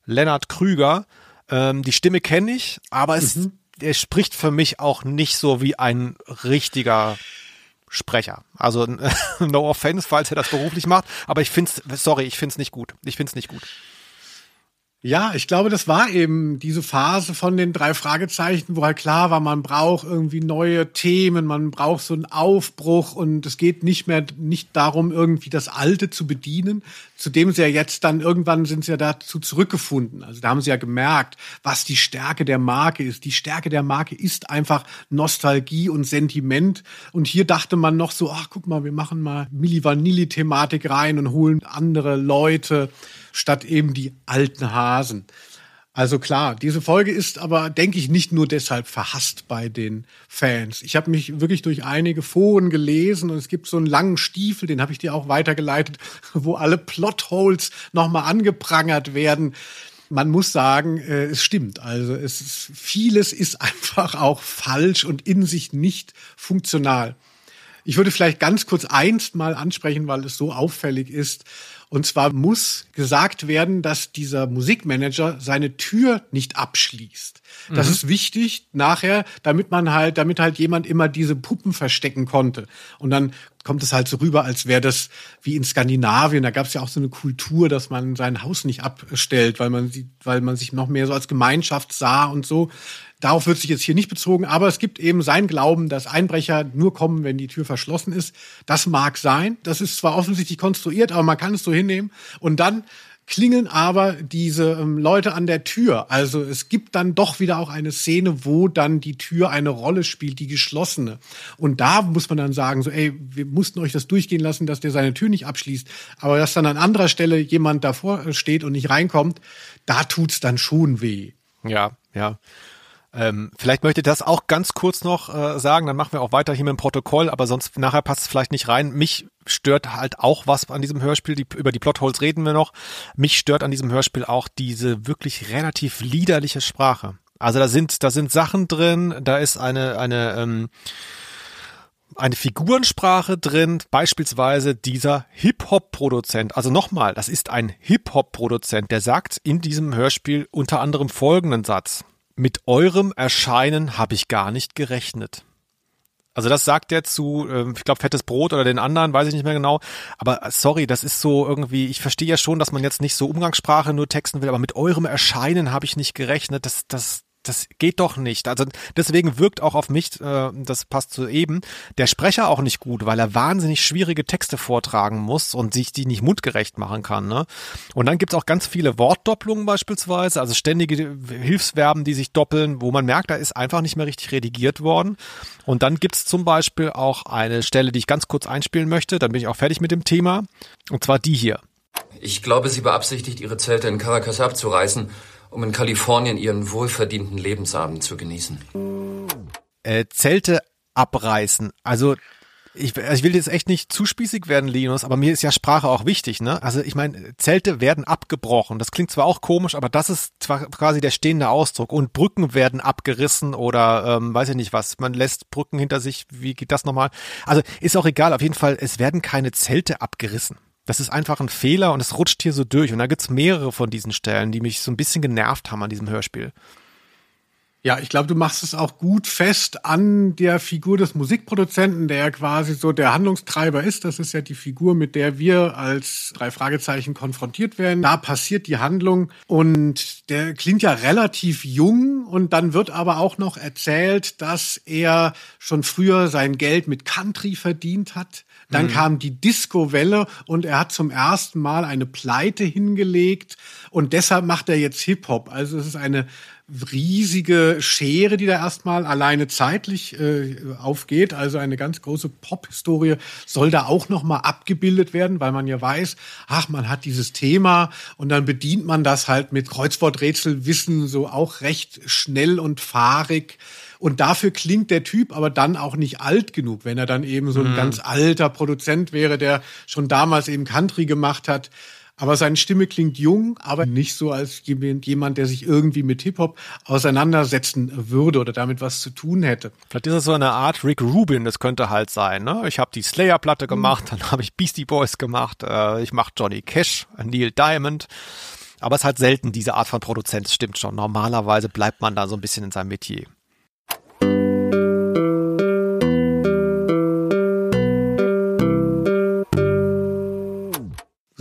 Lennart Krüger, ähm, die Stimme kenne ich, aber es, er spricht für mich auch nicht so wie ein richtiger Sprecher. Also no offense, falls er das beruflich macht, aber ich find's, sorry, ich find's nicht gut. Ich find's nicht gut. Ja, ich glaube, das war eben diese Phase von den drei Fragezeichen, wo halt klar war, man braucht irgendwie neue Themen, man braucht so einen Aufbruch und es geht nicht mehr nicht darum, irgendwie das Alte zu bedienen. Zudem sie ja jetzt dann irgendwann sind sie ja dazu zurückgefunden. Also da haben sie ja gemerkt, was die Stärke der Marke ist. Die Stärke der Marke ist einfach Nostalgie und Sentiment. Und hier dachte man noch so, ach guck mal, wir machen mal Milli Vanilli-Thematik rein und holen andere Leute statt eben die alten Hasen. Also klar, diese Folge ist aber, denke ich, nicht nur deshalb verhasst bei den Fans. Ich habe mich wirklich durch einige Foren gelesen und es gibt so einen langen Stiefel, den habe ich dir auch weitergeleitet, wo alle Plotholes nochmal angeprangert werden. Man muss sagen, äh, es stimmt. Also es ist, vieles ist einfach auch falsch und in sich nicht funktional. Ich würde vielleicht ganz kurz eins mal ansprechen, weil es so auffällig ist. Und zwar muss gesagt werden, dass dieser Musikmanager seine Tür nicht abschließt. Das Mhm. ist wichtig nachher, damit man halt, damit halt jemand immer diese Puppen verstecken konnte. Und dann kommt es halt so rüber, als wäre das wie in Skandinavien. Da gab es ja auch so eine Kultur, dass man sein Haus nicht abstellt, weil man, weil man sich noch mehr so als Gemeinschaft sah und so. Darauf wird sich jetzt hier nicht bezogen, aber es gibt eben sein Glauben, dass Einbrecher nur kommen, wenn die Tür verschlossen ist. Das mag sein. Das ist zwar offensichtlich konstruiert, aber man kann es so hinnehmen. Und dann klingeln aber diese ähm, Leute an der Tür. Also es gibt dann doch wieder auch eine Szene, wo dann die Tür eine Rolle spielt, die geschlossene. Und da muss man dann sagen, so, ey, wir mussten euch das durchgehen lassen, dass der seine Tür nicht abschließt. Aber dass dann an anderer Stelle jemand davor steht und nicht reinkommt, da tut's dann schon weh. Ja, ja. Ähm, vielleicht möchte ich das auch ganz kurz noch äh, sagen, dann machen wir auch weiter hier mit dem Protokoll, aber sonst nachher passt es vielleicht nicht rein. Mich stört halt auch was an diesem Hörspiel, die, über die Plotholes reden wir noch. Mich stört an diesem Hörspiel auch diese wirklich relativ liederliche Sprache. Also da sind, da sind Sachen drin, da ist eine, eine, ähm, eine Figurensprache drin, beispielsweise dieser Hip-Hop-Produzent. Also nochmal, das ist ein Hip-Hop-Produzent, der sagt in diesem Hörspiel unter anderem folgenden Satz. Mit eurem Erscheinen habe ich gar nicht gerechnet. Also das sagt er zu, ähm, ich glaube, fettes Brot oder den anderen, weiß ich nicht mehr genau. Aber sorry, das ist so irgendwie, ich verstehe ja schon, dass man jetzt nicht so Umgangssprache nur texten will, aber mit eurem Erscheinen habe ich nicht gerechnet. Das, das, das geht doch nicht. Also deswegen wirkt auch auf mich, äh, das passt zu eben, der Sprecher auch nicht gut, weil er wahnsinnig schwierige Texte vortragen muss und sich die nicht mundgerecht machen kann. Ne? Und dann gibt's auch ganz viele Wortdopplungen beispielsweise, also ständige Hilfsverben, die sich doppeln, wo man merkt, da ist einfach nicht mehr richtig redigiert worden. Und dann gibt's zum Beispiel auch eine Stelle, die ich ganz kurz einspielen möchte, dann bin ich auch fertig mit dem Thema, und zwar die hier. Ich glaube, sie beabsichtigt, ihre Zelte in Caracas abzureißen um in Kalifornien ihren wohlverdienten Lebensabend zu genießen. Äh, Zelte abreißen. Also ich, ich will jetzt echt nicht zu spießig werden, Linus, aber mir ist ja Sprache auch wichtig, ne? Also ich meine, Zelte werden abgebrochen. Das klingt zwar auch komisch, aber das ist zwar quasi der stehende Ausdruck. Und Brücken werden abgerissen oder ähm, weiß ich nicht was. Man lässt Brücken hinter sich. Wie geht das nochmal? Also ist auch egal. Auf jeden Fall, es werden keine Zelte abgerissen. Das ist einfach ein Fehler und es rutscht hier so durch. Und da gibt's mehrere von diesen Stellen, die mich so ein bisschen genervt haben an diesem Hörspiel. Ja, ich glaube, du machst es auch gut fest an der Figur des Musikproduzenten, der ja quasi so der Handlungstreiber ist. Das ist ja die Figur, mit der wir als drei Fragezeichen konfrontiert werden. Da passiert die Handlung und der klingt ja relativ jung und dann wird aber auch noch erzählt, dass er schon früher sein Geld mit Country verdient hat dann mhm. kam die Disco-Welle und er hat zum ersten Mal eine Pleite hingelegt und deshalb macht er jetzt Hip-Hop. Also es ist eine riesige Schere, die da erstmal alleine zeitlich äh, aufgeht. Also eine ganz große Pop-Historie soll da auch nochmal abgebildet werden, weil man ja weiß, ach, man hat dieses Thema und dann bedient man das halt mit Kreuzworträtselwissen so auch recht schnell und fahrig. Und dafür klingt der Typ aber dann auch nicht alt genug, wenn er dann eben so ein mhm. ganz alter Produzent wäre, der schon damals eben Country gemacht hat. Aber seine Stimme klingt jung, aber nicht so als jemand, der sich irgendwie mit Hip-Hop auseinandersetzen würde oder damit was zu tun hätte. Vielleicht ist das so eine Art Rick Rubin, das könnte halt sein. Ne? Ich habe die Slayer-Platte gemacht, mhm. dann habe ich Beastie Boys gemacht, äh, ich mache Johnny Cash, Neil Diamond. Aber es ist halt selten diese Art von Produzent, stimmt schon. Normalerweise bleibt man da so ein bisschen in seinem Metier.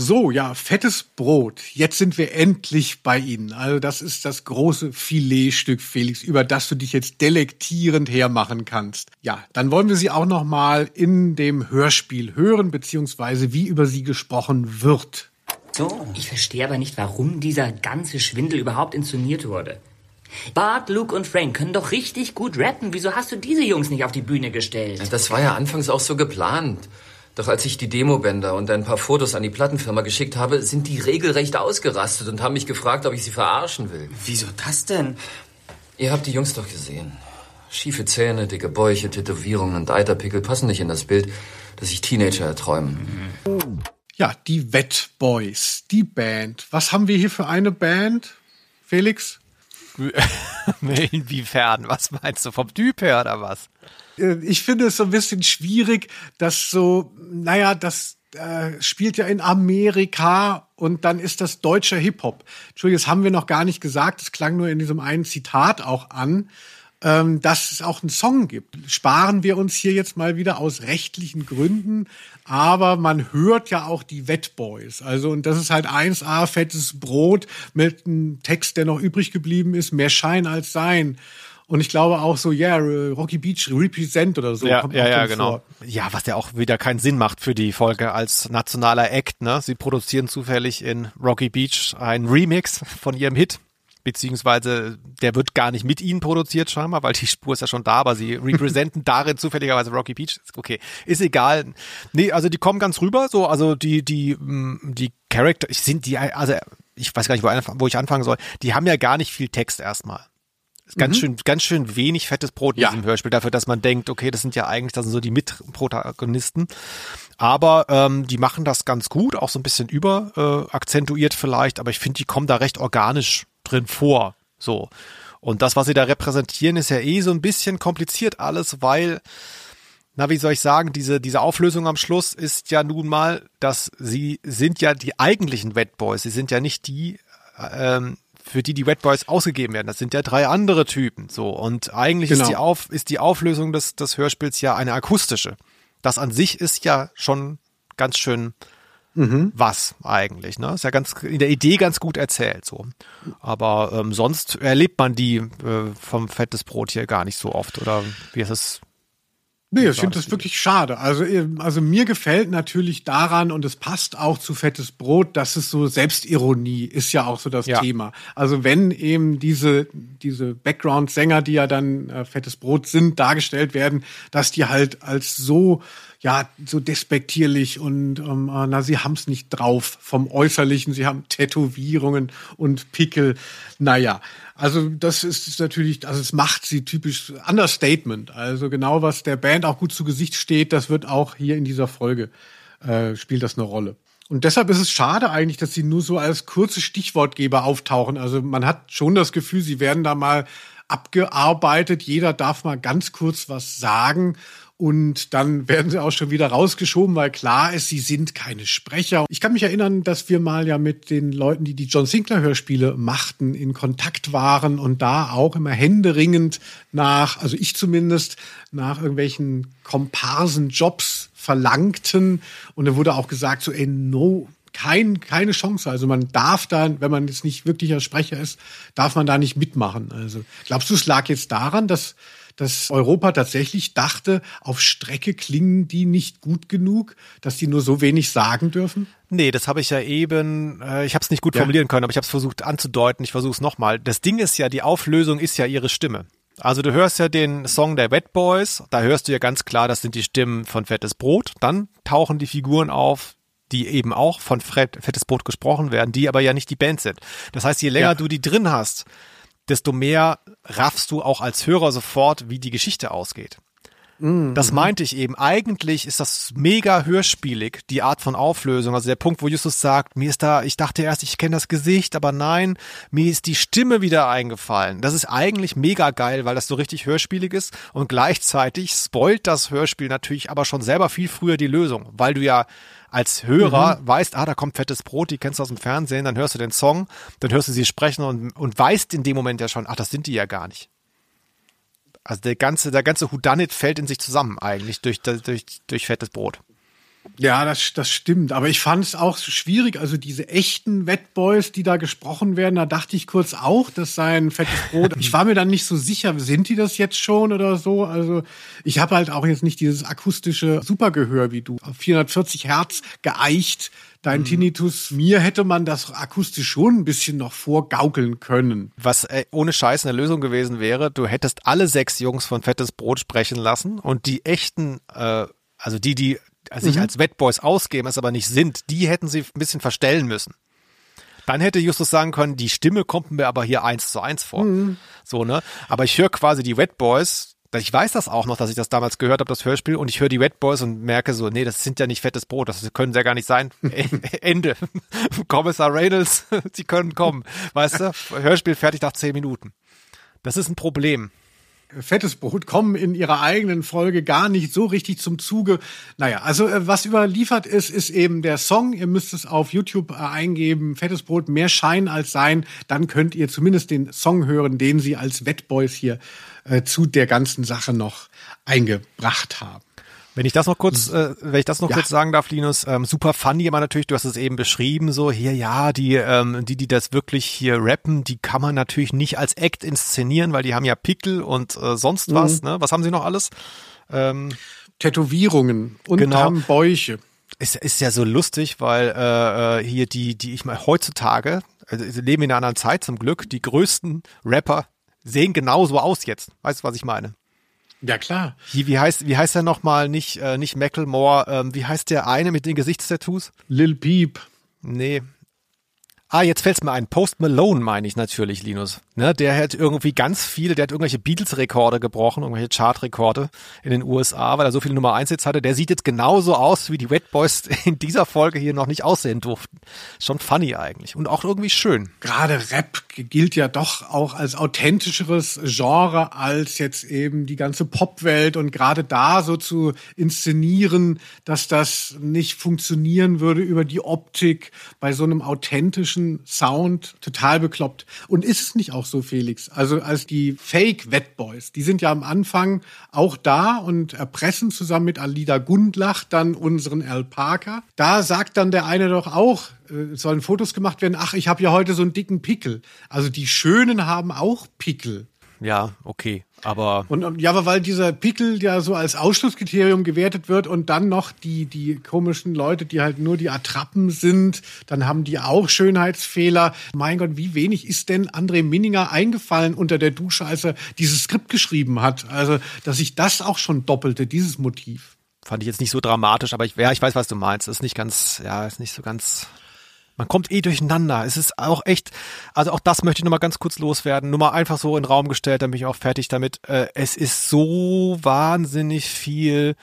So, ja, fettes Brot. Jetzt sind wir endlich bei Ihnen. Also das ist das große Filetstück, Felix, über das du dich jetzt delektierend hermachen kannst. Ja, dann wollen wir Sie auch noch mal in dem Hörspiel hören, beziehungsweise wie über sie gesprochen wird. So. Ich verstehe aber nicht, warum dieser ganze Schwindel überhaupt inszeniert wurde. Bart, Luke und Frank können doch richtig gut rappen. Wieso hast du diese Jungs nicht auf die Bühne gestellt? Das war ja anfangs auch so geplant. Doch als ich die Demobänder und ein paar Fotos an die Plattenfirma geschickt habe, sind die regelrecht ausgerastet und haben mich gefragt, ob ich sie verarschen will. Wieso das denn? Ihr habt die Jungs doch gesehen. Schiefe Zähne, dicke Bäuche, Tätowierungen und Eiterpickel passen nicht in das Bild, das sich Teenager erträumen. Ja, die Wet Boys, die Band. Was haben wir hier für eine Band, Felix? Inwiefern? Was meinst du? Vom Typ her oder was? Äh, ich finde es so ein bisschen schwierig, dass so, naja, das äh, spielt ja in Amerika und dann ist das deutscher Hip-Hop. Entschuldigung, das haben wir noch gar nicht gesagt, das klang nur in diesem einen Zitat auch an. ähm, dass es auch einen Song gibt. Sparen wir uns hier jetzt mal wieder aus rechtlichen Gründen, aber man hört ja auch die Wet Boys. Also, und das ist halt 1A fettes Brot mit einem Text, der noch übrig geblieben ist, mehr Schein als Sein. Und ich glaube auch so, ja, yeah, Rocky Beach Represent oder so. Ja, kommt ja, auch ja, genau. vor. Ja, was ja auch wieder keinen Sinn macht für die Folge als nationaler Act, ne? Sie produzieren zufällig in Rocky Beach einen Remix von ihrem Hit. Beziehungsweise der wird gar nicht mit ihnen produziert, scheinbar, weil die Spur ist ja schon da, aber sie representen darin zufälligerweise Rocky Beach. Okay, ist egal. Nee, also die kommen ganz rüber, so, also die, die, mm, die Charakter, ich sind die, also ich weiß gar nicht, wo, wo ich anfangen soll, die haben ja gar nicht viel Text erstmal. Ist ganz Mhm. schön, ganz schön wenig fettes Brot in Ja. diesem Hörspiel dafür, dass man denkt, okay, das sind ja eigentlich, das sind so die Mitprotagonisten. Aber ähm, die machen das ganz gut, auch so ein bisschen über äh, akzentuiert vielleicht, aber ich finde, die kommen da recht organisch drin vor. So. Und das, was sie da repräsentieren, ist ja eh so ein bisschen kompliziert alles, weil, na, wie soll ich sagen, diese, diese Auflösung am Schluss ist ja nun mal, dass sie sind ja die eigentlichen Wet Boys. Sie sind ja nicht die, ähm, für die die Wet Boys ausgegeben werden. Das sind ja drei andere Typen. So. Und eigentlich Genau. ist, die Auf, ist die Auflösung des, des Hörspiels ja eine akustische. Das an sich ist ja schon ganz schön Mhm. was eigentlich. Ne? Ist ja ganz in der Idee ganz gut erzählt so. Aber ähm, sonst erlebt man die äh, vom fettes Brot hier gar nicht so oft. Oder wie ist es? Nee, ich finde das wirklich schade. Also, äh, also mir gefällt natürlich daran und es passt auch zu fettes Brot, dass es so Selbstironie ist ja auch so das Ja. Thema. Also wenn eben diese diese Background-Sänger, die ja dann äh, fettes Brot sind, dargestellt werden, dass die halt als so ja so despektierlich und ähm, äh, na sie haben's nicht drauf vom Äußerlichen, sie haben Tätowierungen und Pickel. Naja, also das ist natürlich, also es macht sie typisch Understatement. Also genau was der Band auch gut zu Gesicht steht, das wird auch hier in dieser Folge äh, spielt das eine Rolle. Und deshalb ist es schade eigentlich, dass sie nur so als kurze Stichwortgeber auftauchen. Also man hat schon das Gefühl, sie werden da mal abgearbeitet. Jeder darf mal ganz kurz was sagen. Und dann werden sie auch schon wieder rausgeschoben, weil klar ist, sie sind keine Sprecher. Ich kann mich erinnern, dass wir mal ja mit den Leuten, die die John Sinclair Hörspiele machten, in Kontakt waren und da auch immer händeringend nach, also ich zumindest, nach irgendwelchen Komparsenjobs verlangten. Und da wurde auch gesagt, so, ey, no, kein, keine Chance. Also man darf da, wenn man jetzt nicht wirklicher Sprecher ist, darf man da nicht mitmachen. Also glaubst du, es lag jetzt daran, dass, dass Europa tatsächlich dachte, auf Strecke klingen die nicht gut genug, dass die nur so wenig sagen dürfen? Nee, das habe ich ja eben, äh, ich habe es nicht gut Ja. formulieren können, aber ich habe es versucht anzudeuten. Ich versuche es nochmal. Das Ding ist ja, die Auflösung ist ja ihre Stimme. Also du hörst ja den Song der Wet Boys, da hörst du ja ganz klar, das sind die Stimmen von Fettes Brot. Dann tauchen die Figuren auf, die eben auch von Fred, Fettes Brot gesprochen werden, die aber ja nicht die Band sind. Das heißt, je länger Ja. du die drin hast, desto mehr raffst du auch als Hörer sofort, wie die Geschichte ausgeht. Das meinte ich eben. Eigentlich ist das mega hörspielig, die Art von Auflösung. Also der Punkt, wo Justus sagt, mir ist da, ich dachte erst, ich kenne das Gesicht, aber nein, mir ist die Stimme wieder eingefallen. Das ist eigentlich mega geil, weil das so richtig hörspielig ist und gleichzeitig spoilt das Hörspiel natürlich aber schon selber viel früher die Lösung, weil du ja als Hörer weißt, ah, da kommt fettes Brot, die kennst du aus dem Fernsehen, dann hörst du den Song, dann hörst du sie sprechen und, und weißt in dem Moment ja schon, ach, das sind die ja gar nicht. Also der ganze, der ganze Whodunit fällt in sich zusammen eigentlich durch, durch, durch fettes Brot. Ja, das, das stimmt. Aber ich fand es auch schwierig. Also diese echten Wetboys, die da gesprochen werden, da dachte ich kurz auch, das sei ein fettes Brot. Ich war mir dann nicht so sicher, sind die das jetzt schon oder so? Also ich habe halt auch jetzt nicht dieses akustische Supergehör wie du. Auf 440 Hertz geeicht, dein Tinnitus. Mir hätte man das akustisch schon ein bisschen noch vorgaukeln können. Was äh, ohne Scheiß eine Lösung gewesen wäre, du hättest alle sechs Jungs von fettes Brot sprechen lassen und die echten, äh, also die, die sich Mhm. als Wetboys ausgeben, es aber nicht sind, die hätten sie ein bisschen verstellen müssen. Dann hätte Justus sagen können, die Stimme kommt mir aber hier eins zu eins vor. Mhm. So, ne? Aber ich höre quasi die Wet Boys, ich weiß das auch noch, dass ich das damals gehört habe, das Hörspiel, und ich höre die Wet Boys und merke so, nee, das sind ja nicht fettes Brot, das können ja gar nicht sein. Ende. Kommissar Reynolds, sie können kommen. Weißt du? Hörspiel fertig nach zehn Minuten. Das ist ein Problem. Fettes Brot kommen in ihrer eigenen Folge gar nicht so richtig zum Zuge. Naja, also äh, was überliefert ist, ist eben der Song. Ihr müsst es auf YouTube äh, eingeben. Fettes Brot, mehr Schein als Sein. Dann könnt ihr zumindest den Song hören, den sie als Wettboys hier äh, zu der ganzen Sache noch eingebracht haben. Wenn ich das noch kurz, äh, wenn ich das noch ja. kurz sagen darf, Linus, ähm, super funny immer natürlich, du hast es eben beschrieben, so hier, ja, die, ähm, die, die das wirklich hier rappen, die kann man natürlich nicht als Act inszenieren, weil die haben ja Pickel und äh, sonst mhm. was, ne? Was haben sie noch alles? Ähm, Tätowierungen und genau. haben Bäuche. Ist, ist ja so lustig, weil äh, äh hier die, die ich mal heutzutage, also leben in einer anderen Zeit zum Glück, die größten Rapper sehen genauso aus jetzt. Weißt du, was ich meine? Ja, klar. Wie, wie heißt, wie heißt der nochmal? Nicht, äh, nicht Macklemore, ähm, wie heißt der eine mit den Gesichtstattoos? Lil Peep. Nee, Ah, jetzt fällt's mir ein. Post Malone meine ich natürlich, Linus. Ne, der hat irgendwie ganz viele, der hat irgendwelche Beatles-Rekorde gebrochen, irgendwelche Chart-Rekorde in den USA, weil er so viele Nummer 1 Hits hatte. Der sieht jetzt genauso aus, wie die Wet Boys in dieser Folge hier noch nicht aussehen durften. Schon funny eigentlich und auch irgendwie schön. Gerade Rap gilt ja doch auch als authentischeres Genre als jetzt eben die ganze Popwelt und gerade da so zu inszenieren, dass das nicht funktionieren würde über die Optik bei so einem authentischen Sound total bekloppt. Und ist es nicht auch so, Felix? Also als die Fake-Wetboys, die sind ja am Anfang auch da und erpressen zusammen mit Alida Gundlach dann unseren Al Parker. Da sagt dann der eine doch auch, äh, sollen Fotos gemacht werden, ach, ich habe ja heute so einen dicken Pickel. Also die Schönen haben auch Pickel. Ja, okay. Aber und ja, aber weil dieser Pickel ja so als Ausschlusskriterium gewertet wird und dann noch die die komischen Leute, die halt nur die Attrappen sind, dann haben die auch Schönheitsfehler. Mein Gott, wie wenig ist denn André Minninger eingefallen unter der Dusche, als er dieses Skript geschrieben hat? Also, dass sich das auch schon doppelte, dieses Motiv. Fand ich jetzt nicht so dramatisch, aber ich, ja, ich weiß, was du meinst. Das ist nicht ganz, ja, ist nicht so ganz man kommt eh durcheinander. Es ist auch echt, also auch das möchte ich nochmal ganz kurz loswerden. Nur mal einfach so in den Raum gestellt, dann bin ich auch fertig damit. Äh, es ist so wahnsinnig viel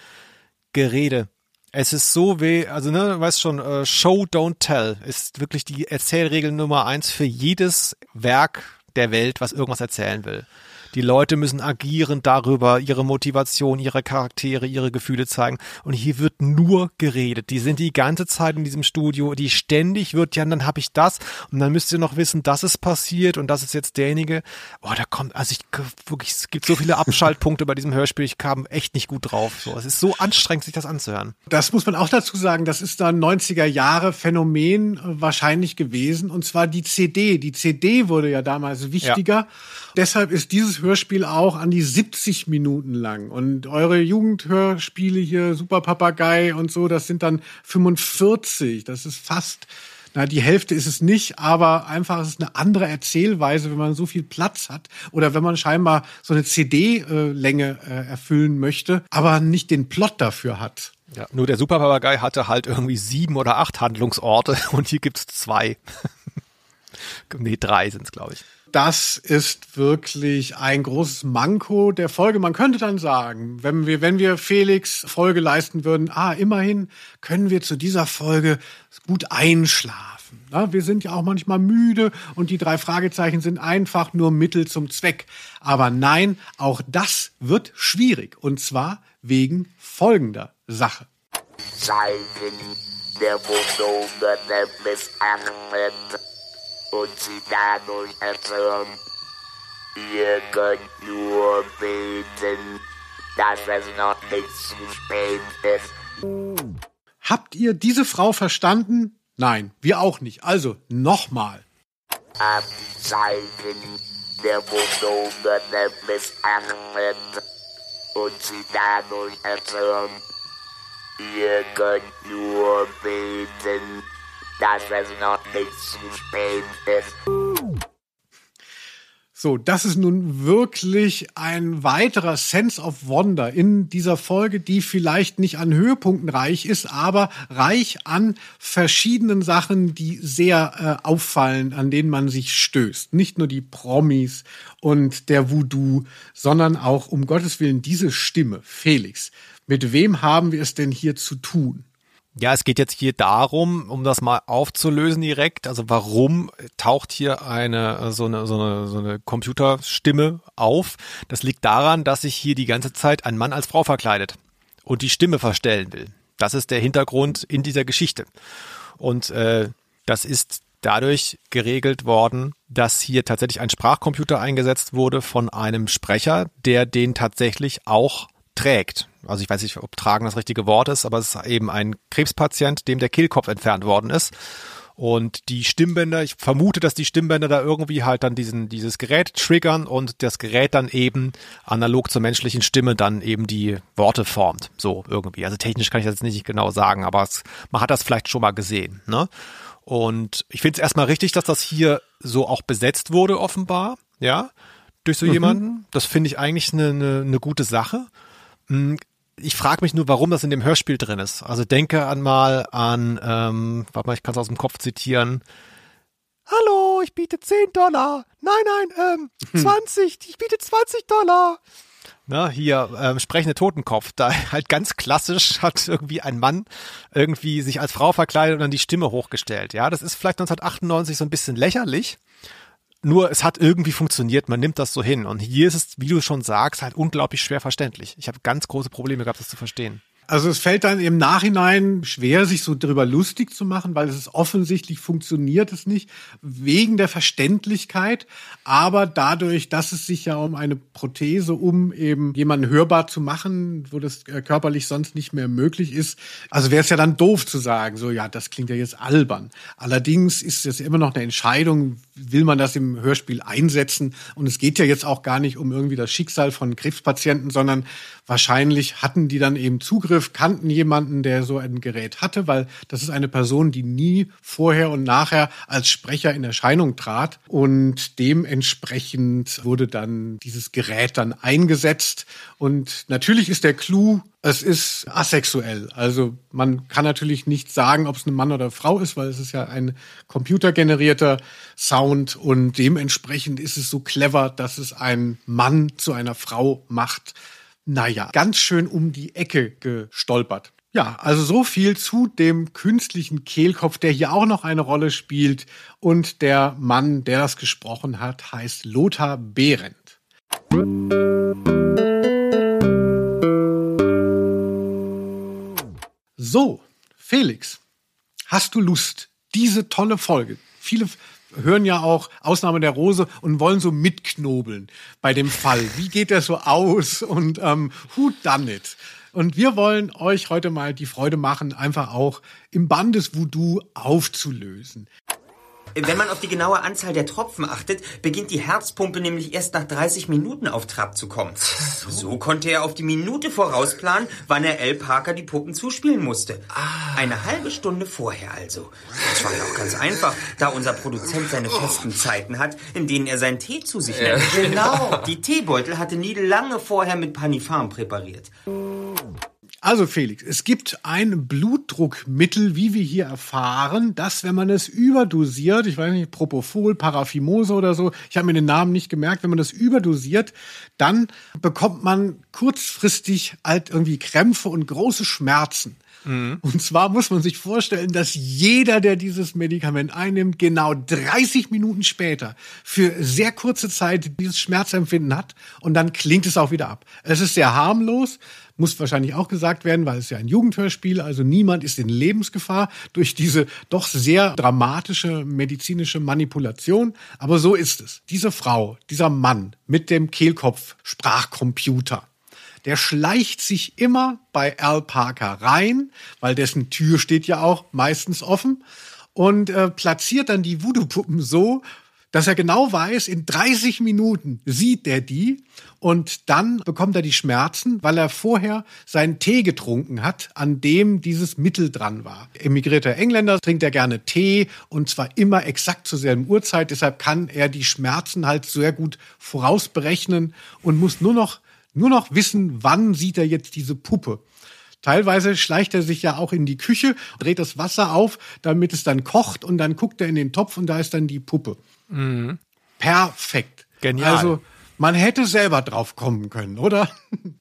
Gerede. Es ist so weh, also ne, weißt schon, äh, Show, don't tell ist wirklich die Erzählregel Nummer eins für jedes Werk der Welt, was irgendwas erzählen will. Die Leute müssen agieren darüber, ihre Motivation, ihre Charaktere, ihre Gefühle zeigen. Und hier wird nur geredet. Die sind die ganze Zeit in diesem Studio, die ständig wird, ja, dann habe ich das und dann müsst ihr noch wissen, das ist passiert und das ist jetzt derjenige. Oh, da kommt, also ich wirklich, es gibt so viele Abschaltpunkte bei diesem Hörspiel, ich kam echt nicht gut drauf. So, es ist so anstrengend, sich das anzuhören. Das muss man auch dazu sagen, das ist dann 90er Jahre Phänomen wahrscheinlich gewesen und zwar die CD. Die CD wurde ja damals wichtiger. Ja. Deshalb ist dieses Hörspiel auch an die 70 Minuten lang. Und eure Jugendhörspiele hier, Super Papagei und so, das sind dann 45. Das ist fast na, die Hälfte ist es nicht, aber einfach ist es eine andere Erzählweise, wenn man so viel Platz hat oder wenn man scheinbar so eine CD-Länge äh, erfüllen möchte, aber nicht den Plot dafür hat. Ja, nur der Super Papagei hatte halt irgendwie sieben oder acht Handlungsorte und hier gibt's zwei. nee, drei sind's, glaube ich das ist wirklich ein großes Manko der Folge. Man könnte dann sagen, wenn wir, wenn wir Felix Folge leisten würden, ah, immerhin können wir zu dieser Folge gut einschlafen. Ja, wir sind ja auch manchmal müde und die drei Fragezeichen sind einfach nur Mittel zum Zweck. Aber nein, auch das wird schwierig. Und zwar wegen folgender Sache. Zeigen der Wohnung missachtet und sie dadurch erzürnt. Ihr könnt nur beten, dass es noch nicht zu spät ist. Habt ihr diese Frau verstanden? Nein, wir auch nicht. Also nochmal. Abzeichen der Wohnungen missachtet und sie dadurch erzürnt. Ihr könnt nur beten, dass es noch nicht zu spät ist. So, das ist nun wirklich ein weiterer Sense of Wonder in dieser Folge, die vielleicht nicht an Höhepunkten reich ist, aber reich an verschiedenen Sachen, die sehr äh, auffallen, an denen man sich stößt. Nicht nur die Promis und der Voodoo, sondern auch um Gottes Willen diese Stimme, Felix. Mit wem haben wir es denn hier zu tun? Ja, es geht jetzt hier darum, um das mal aufzulösen direkt. Also warum taucht hier eine so eine so eine so eine Computerstimme auf? Das liegt daran, dass sich hier die ganze Zeit ein Mann als Frau verkleidet und die Stimme verstellen will. Das ist der Hintergrund in dieser Geschichte. Und äh, das ist dadurch geregelt worden, dass hier tatsächlich ein Sprachcomputer eingesetzt wurde von einem Sprecher, der den tatsächlich auch trägt. Also ich weiß nicht, ob tragen das richtige Wort ist, aber es ist eben ein Krebspatient, dem der Kehlkopf entfernt worden ist. Und die Stimmbänder, ich vermute, dass die Stimmbänder da irgendwie halt dann diesen, dieses Gerät triggern und das Gerät dann eben analog zur menschlichen Stimme dann eben die Worte formt. So irgendwie. Also technisch kann ich das jetzt nicht genau sagen, aber es, man hat das vielleicht schon mal gesehen. Ne? Und ich finde es erstmal richtig, dass das hier so auch besetzt wurde, offenbar, ja, durch so mhm. jemanden. Das finde ich eigentlich eine, eine, eine gute Sache. Hm, ich frage mich nur, warum das in dem Hörspiel drin ist. Also denke an mal an, ähm, warte mal, ich kann es aus dem Kopf zitieren. Hallo, ich biete 10 Dollar. Nein, nein, ähm, 20, hm. ich biete 20 Dollar. Na, hier, ähm, sprechende Totenkopf. Da halt ganz klassisch hat irgendwie ein Mann irgendwie sich als Frau verkleidet und dann die Stimme hochgestellt. Ja, das ist vielleicht 1998 so ein bisschen lächerlich. Nur es hat irgendwie funktioniert, man nimmt das so hin. Und hier ist es, wie du schon sagst, halt unglaublich schwer verständlich. Ich habe ganz große Probleme gehabt, das zu verstehen. Also es fällt dann im Nachhinein schwer, sich so darüber lustig zu machen, weil es ist offensichtlich funktioniert es nicht wegen der Verständlichkeit, aber dadurch, dass es sich ja um eine Prothese, um eben jemanden hörbar zu machen, wo das äh, körperlich sonst nicht mehr möglich ist. Also wäre es ja dann doof zu sagen, so ja, das klingt ja jetzt albern. Allerdings ist es immer noch eine Entscheidung, will man das im Hörspiel einsetzen? Und es geht ja jetzt auch gar nicht um irgendwie das Schicksal von Krebspatienten, sondern wahrscheinlich hatten die dann eben Zugriff, kannten jemanden, der so ein Gerät hatte, weil das ist eine Person, die nie vorher und nachher als Sprecher in Erscheinung trat. Und dementsprechend wurde dann dieses Gerät dann eingesetzt. Und natürlich ist der Clou, es ist asexuell. Also man kann natürlich nicht sagen, ob es ein Mann oder Frau ist, weil es ist ja ein computergenerierter Sound und dementsprechend ist es so clever, dass es ein Mann zu einer Frau macht. Naja, ganz schön um die Ecke gestolpert. Ja, also so viel zu dem künstlichen Kehlkopf, der hier auch noch eine Rolle spielt. Und der Mann, der das gesprochen hat, heißt Lothar Behrendt. So, Felix, hast du Lust, diese tolle Folge? Viele hören ja auch Ausnahme der Rose und wollen so mitknobeln bei dem Fall. Wie geht der so aus und ähm, who done it? Und wir wollen euch heute mal die Freude machen, einfach auch im Bandesvoodoo aufzulösen. Wenn man auf die genaue Anzahl der Tropfen achtet, beginnt die Herzpumpe nämlich erst nach 30 Minuten auf Trab zu kommen. So konnte er auf die Minute vorausplanen, wann er L. Parker die Puppen zuspielen musste. Ah. Eine halbe Stunde vorher also. Das war ja auch ganz einfach, da unser Produzent seine festen Zeiten hat, in denen er seinen Tee zu sich nimmt. Ja. Genau. Die Teebeutel hatte Needle lange vorher mit Panifarm präpariert. Also Felix, es gibt ein Blutdruckmittel, wie wir hier erfahren, dass wenn man es überdosiert, ich weiß nicht, Propofol, Paraphimose oder so, ich habe mir den Namen nicht gemerkt, wenn man das überdosiert, dann bekommt man kurzfristig halt irgendwie Krämpfe und große Schmerzen. Mhm. Und zwar muss man sich vorstellen, dass jeder, der dieses Medikament einnimmt, genau 30 Minuten später für sehr kurze Zeit dieses Schmerzempfinden hat und dann klingt es auch wieder ab. Es ist sehr harmlos, muss wahrscheinlich auch gesagt werden, weil es ja ein Jugendhörspiel, also niemand ist in Lebensgefahr durch diese doch sehr dramatische medizinische Manipulation. Aber so ist es. Diese Frau, dieser Mann mit dem Kehlkopf-Sprachcomputer, der schleicht sich immer bei Al Parker rein, weil dessen Tür steht ja auch meistens offen und äh, platziert dann die Voodoo-Puppen so, dass er genau weiß, in 30 Minuten sieht er die und dann bekommt er die Schmerzen, weil er vorher seinen Tee getrunken hat, an dem dieses Mittel dran war. Emigrierter Engländer trinkt er gerne Tee und zwar immer exakt zur selben Uhrzeit. Deshalb kann er die Schmerzen halt sehr gut vorausberechnen und muss nur noch, nur noch wissen, wann sieht er jetzt diese Puppe. Teilweise schleicht er sich ja auch in die Küche, dreht das Wasser auf, damit es dann kocht und dann guckt er in den Topf und da ist dann die Puppe. Mhm. Perfekt. Genial. Also Man hätte selber drauf kommen können, oder?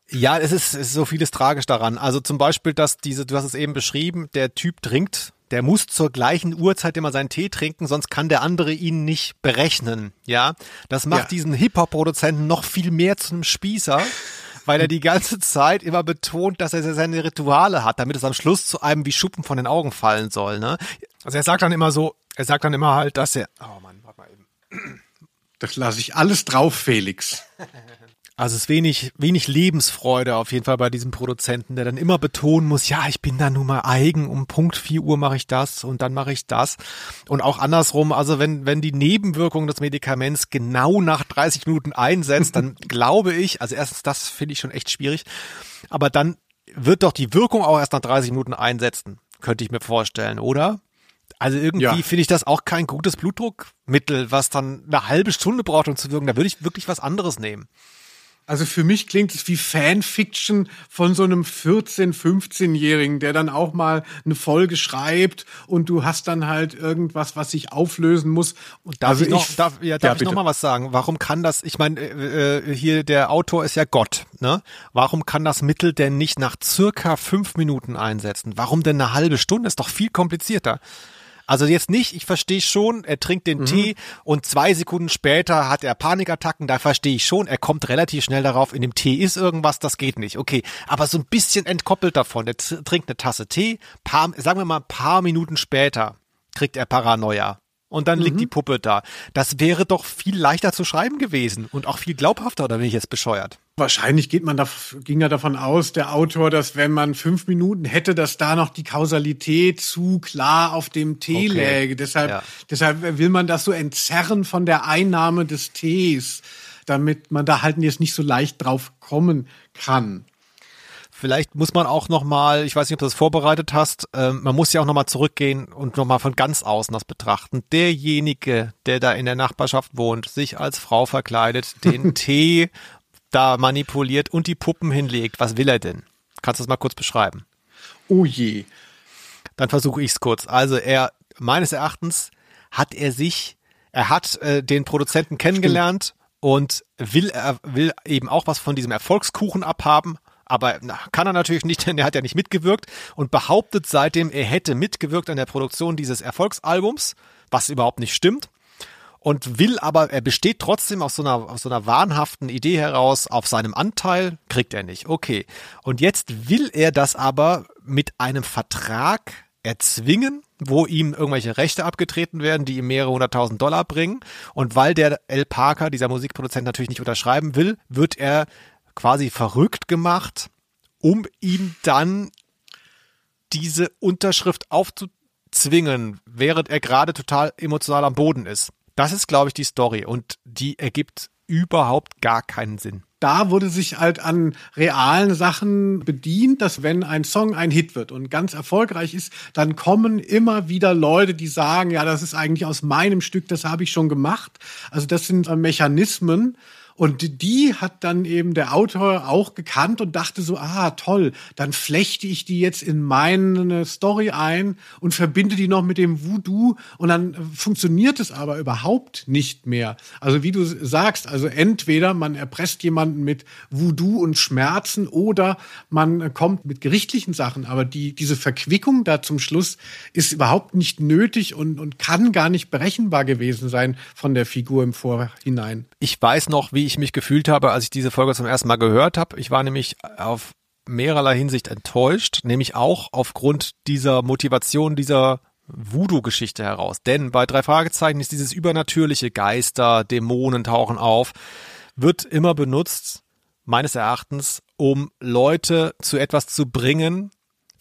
Ja, es ist, es ist so vieles tragisch daran. Also zum Beispiel, dass diese, du hast es eben beschrieben, der Typ trinkt, der muss zur gleichen Uhrzeit immer seinen Tee trinken, sonst kann der andere ihn nicht berechnen. Ja, das macht Ja. diesen Hip-Hop-Produzenten noch viel mehr zu einem Spießer. Weil er die ganze Zeit immer betont, dass er seine Rituale hat, damit es am Schluss zu einem wie Schuppen von den Augen fallen soll. Ne? Also er sagt dann immer so, er sagt dann immer halt, dass er, oh Mann, warte mal eben. Das lasse ich alles drauf, Felix. Also es ist wenig, wenig Lebensfreude auf jeden Fall bei diesem Produzenten, der dann immer betonen muss, ja, ich bin da nun mal eigen, um Punkt 4 Uhr mache ich das und dann mache ich das. Und auch andersrum, also wenn, wenn die Nebenwirkung des Medikaments genau nach 30 Minuten einsetzt, dann glaube ich, also erstens, das finde ich schon echt schwierig, aber dann wird doch die Wirkung auch erst nach 30 Minuten einsetzen, könnte ich mir vorstellen, oder? Also irgendwie Ja. finde ich das auch kein gutes Blutdruckmittel, was dann eine halbe Stunde braucht, um zu wirken. Da würde ich wirklich was anderes nehmen. Also für mich klingt es wie Fanfiction von so einem 14-, 15-Jährigen, der dann auch mal eine Folge schreibt und du hast dann halt irgendwas, was sich auflösen muss. Und Darf ich noch, darf, ja, darf ich bitte. noch mal was sagen? Warum kann das, ich meine, äh, äh, hier der Autor ist ja Gott, ne? Warum kann das Mittel denn nicht nach circa fünf Minuten einsetzen? Warum denn eine halbe Stunde? Ist doch viel komplizierter. Also jetzt nicht, ich verstehe schon, er trinkt den Mhm. Tee und zwei Sekunden später hat er Panikattacken, da verstehe ich schon, er kommt relativ schnell darauf, in dem Tee ist irgendwas, das geht nicht, okay. Aber so ein bisschen entkoppelt davon, er trinkt eine Tasse Tee, paar, sagen wir mal paar Minuten später kriegt er Paranoia. Und dann Mhm. liegt die Puppe da. Das wäre doch viel leichter zu schreiben gewesen und auch viel glaubhafter, oder bin ich jetzt bescheuert? Wahrscheinlich geht man da, ging ja davon aus, der Autor, dass wenn man fünf Minuten hätte, dass da noch die Kausalität zu klar auf dem Tee Okay. läge. Deshalb, Ja. deshalb will man das so entzerren von der Einnahme des Tees, damit man da halt jetzt nicht so leicht drauf kommen kann. Vielleicht muss man auch noch mal, ich weiß nicht, ob du das vorbereitet hast, ähm, man muss ja auch noch mal zurückgehen und noch mal von ganz außen das betrachten. Derjenige, der da in der Nachbarschaft wohnt, sich als Frau verkleidet, den Tee da manipuliert und die Puppen hinlegt, was will er denn? Kannst du das mal kurz beschreiben? Oh je. Dann versuche ich es kurz. Also er, meines Erachtens, hat er sich, er hat äh, den Produzenten kennengelernt und will, er will eben auch was von diesem Erfolgskuchen abhaben. Aber na, kann er natürlich nicht, denn er hat ja nicht mitgewirkt und behauptet seitdem, er hätte mitgewirkt an der Produktion dieses Erfolgsalbums, was überhaupt nicht stimmt. Und will aber, er besteht trotzdem aus so einer, aus so einer wahnhaften Idee heraus auf seinem Anteil, kriegt er nicht. Okay. Und jetzt will er das aber mit einem Vertrag erzwingen, wo ihm irgendwelche Rechte abgetreten werden, die ihm mehrere hunderttausend Dollar bringen. Und weil der L. Parker, dieser Musikproduzent, natürlich nicht unterschreiben will, wird er quasi verrückt gemacht, um ihm dann diese Unterschrift aufzuzwingen, während er gerade total emotional am Boden ist. Das ist, glaube ich, die Story und die ergibt überhaupt gar keinen Sinn. da wurde sich halt an realen Sachen bedient, dass wenn ein Song ein Hit wird und ganz erfolgreich ist, dann kommen immer wieder Leute, die sagen, ja, das ist eigentlich aus meinem Stück, das habe ich schon gemacht. Also das sind äh, Mechanismen. Und die hat dann eben der Autor auch gekannt und dachte so, ah, toll, dann flechte ich die jetzt in meine Story ein und verbinde die noch mit dem Voodoo und dann funktioniert es aber überhaupt nicht mehr. Also wie du sagst, also entweder man erpresst jemanden mit Voodoo und Schmerzen oder man kommt mit gerichtlichen Sachen, aber die, diese Verquickung da zum Schluss ist überhaupt nicht nötig und, und kann gar nicht berechenbar gewesen sein von der Figur im Vorhinein. Ich weiß noch, wie ich mich gefühlt habe, als ich diese Folge zum ersten Mal gehört habe. Ich war nämlich auf mehrerlei Hinsicht enttäuscht, nämlich auch aufgrund dieser Motivation dieser Voodoo-Geschichte heraus. Denn bei drei Fragezeichen ist dieses übernatürliche Geister, Dämonen tauchen auf, wird immer benutzt, meines Erachtens, um Leute zu etwas zu bringen,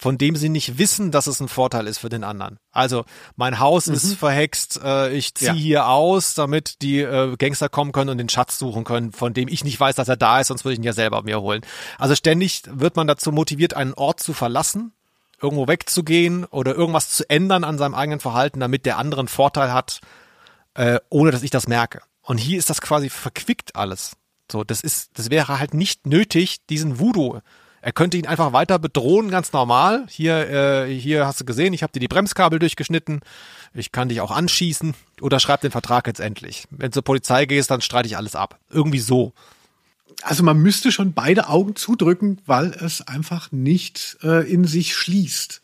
von dem sie nicht wissen, dass es ein Vorteil ist für den anderen. Also mein Haus Mhm. ist verhext, äh, ich ziehe Ja. hier aus, damit die äh, Gangster kommen können und den Schatz suchen können, von dem ich nicht weiß, dass er da ist, sonst würde ich ihn ja selber mir holen. Also ständig wird man dazu motiviert, einen Ort zu verlassen, irgendwo wegzugehen oder irgendwas zu ändern an seinem eigenen Verhalten, damit der andere einen Vorteil hat, äh, ohne dass ich das merke. Und hier ist das quasi verquickt alles. So, das ist, das wäre halt nicht nötig, diesen Voodoo Er könnte ihn einfach weiter bedrohen, ganz normal. Hier, äh, hier hast du gesehen, ich habe dir die Bremskabel durchgeschnitten. Ich kann dich auch anschießen. Oder schreib den Vertrag jetzt endlich. Wenn du zur Polizei gehst, dann streite ich alles ab. Irgendwie so. Also man müsste schon beide Augen zudrücken, weil es einfach nicht äh, in sich schließt.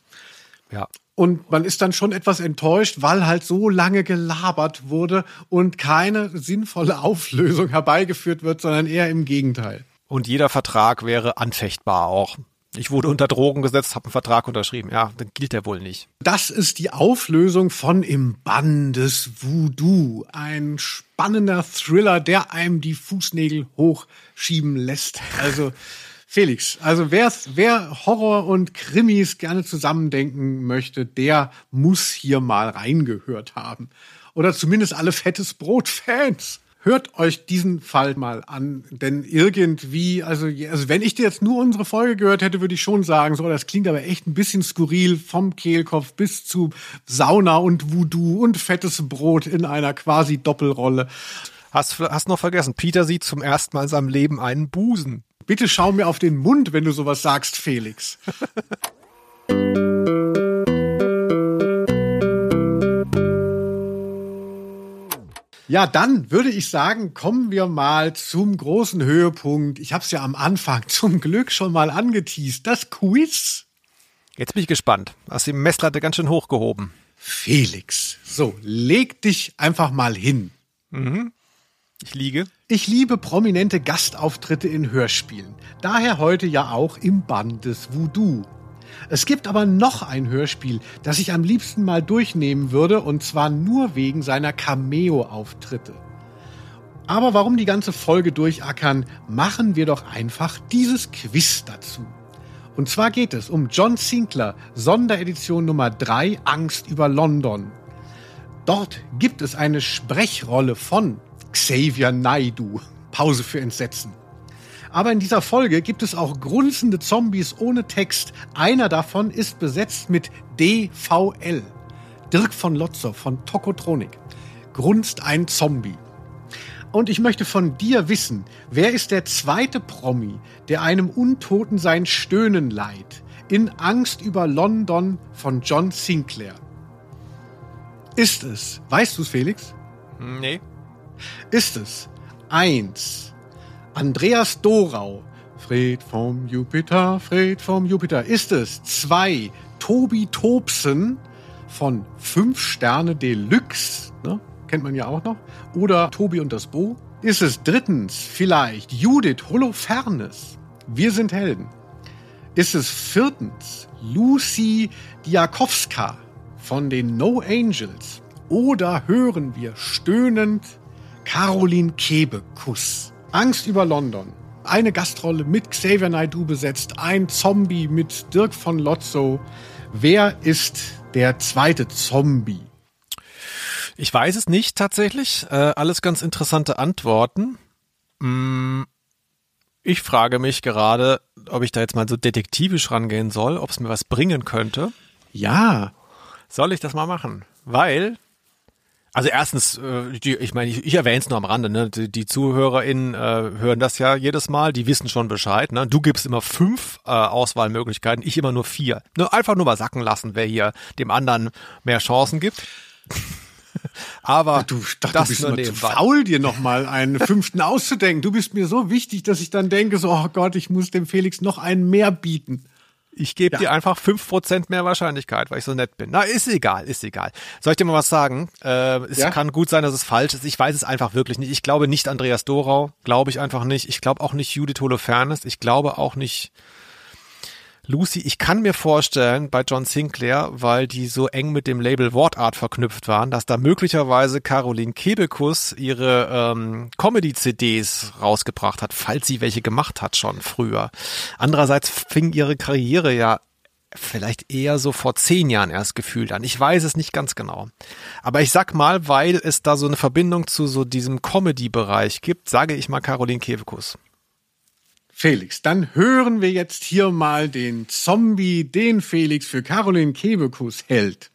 Ja. Und man ist dann schon etwas enttäuscht, weil halt so lange gelabert wurde und keine sinnvolle Auflösung herbeigeführt wird, sondern eher im Gegenteil. Und jeder Vertrag wäre anfechtbar auch. Ich wurde unter Drogen gesetzt, habe einen Vertrag unterschrieben. Ja, dann gilt der wohl nicht. Das ist die Auflösung von Im Bann des Voodoo. Ein spannender Thriller, der einem die Fußnägel hochschieben lässt. Also Felix, also wer, wer Horror und Krimis gerne zusammendenken möchte, der muss hier mal reingehört haben. Oder zumindest alle fettes Brot-Fans. Hört euch diesen Fall mal an, denn irgendwie, also, also wenn ich dir jetzt nur unsere Folge gehört hätte, würde ich schon sagen, so, das klingt aber echt ein bisschen skurril vom Kehlkopf bis zu Sauna und Voodoo und fettes Brot in einer quasi Doppelrolle. Hast, hast noch vergessen, Peter sieht zum ersten Mal in seinem Leben einen Busen. Bitte schau mir auf den Mund, wenn du sowas sagst, Felix. Ja, dann würde ich sagen, kommen wir mal zum großen Höhepunkt. Ich habe es ja am Anfang zum Glück schon mal angeteased. Das Quiz. Jetzt bin ich gespannt. Hast die Messlatte ganz schön hochgehoben. Felix, so, leg dich einfach mal hin. Mhm. Ich liege. Ich liebe prominente Gastauftritte in Hörspielen. Daher heute ja auch im Band des Voodoo. Es gibt aber noch ein Hörspiel, das ich am liebsten mal durchnehmen würde, und zwar nur wegen seiner Cameo-Auftritte. Aber warum die ganze Folge durchackern, machen wir doch einfach dieses Quiz dazu. Und zwar geht es um John Sinclair, Sonderedition Nummer 3, Angst über London. Dort gibt es eine Sprechrolle von Xavier Naidu. Pause für Entsetzen. Aber in dieser Folge gibt es auch grunzende Zombies ohne Text. Einer davon ist besetzt mit DVL. Dirk von Lotzer von Tokotronik. Grunzt ein Zombie. Und ich möchte von dir wissen, wer ist der zweite Promi, der einem Untoten sein Stöhnen leiht? In Angst über London von John Sinclair. Ist es, weißt du es, Felix? Nee. Ist es eins Andreas Dorau, Fred vom Jupiter, Fred vom Jupiter. Ist es zwei Tobi Tobsen von Fünf Sterne Deluxe, ne? kennt man ja auch noch, oder Tobi und das Bo? Ist es drittens vielleicht Judith Holofernes, Wir sind Helden? Ist es viertens Lucy Diakowska von den No Angels? Oder hören wir stöhnend Caroline Kebekus? Angst über London. Eine Gastrolle mit Xavier Naidoo besetzt, ein Zombie mit Dirk von Lotzo. Wer ist der zweite Zombie? Ich weiß es nicht tatsächlich. Äh, alles ganz interessante Antworten. Mm, ich frage mich gerade, ob ich da jetzt mal so detektivisch rangehen soll, ob es mir was bringen könnte. Ja. Soll ich das mal machen? Weil also erstens, äh, die, ich meine, ich, ich erwähne es nur am Rande, ne? Die, die ZuhörerInnen äh, hören das ja jedes Mal, die wissen schon Bescheid. Ne? Du gibst immer fünf äh, Auswahlmöglichkeiten, ich immer nur vier. Ne? Einfach nur mal sacken lassen, wer hier dem anderen mehr Chancen gibt. Aber du, dachte, das du bist nur zu faul, dir nochmal einen fünften auszudenken. Du bist mir so wichtig, dass ich dann denke, so, oh Gott, ich muss dem Felix noch einen mehr bieten. Ich gebe ja. dir einfach fünf Prozent mehr Wahrscheinlichkeit, weil ich so nett bin. Na, ist egal, ist egal. Soll ich dir mal was sagen? Äh, es ja? kann gut sein, dass es falsch ist. Ich weiß es einfach wirklich nicht. Ich glaube nicht Andreas Dorau, glaube ich einfach nicht. Ich glaube auch nicht Judith Holofernes. Ich glaube auch nicht Lucy, ich kann mir vorstellen, bei John Sinclair, weil die so eng mit dem Label Wortart verknüpft waren, dass da möglicherweise Caroline Kebekus ihre ähm, Comedy-CDs rausgebracht hat, falls sie welche gemacht hat schon früher. Andererseits fing ihre Karriere ja vielleicht eher so vor zehn Jahren erst gefühlt an. Ich weiß es nicht ganz genau. Aber ich sag mal, weil es da so eine Verbindung zu so diesem Comedy-Bereich gibt, sage ich mal Caroline Kebekus. Felix, dann hören wir jetzt hier mal den Zombie, den Felix für Caroline Kebekus hält.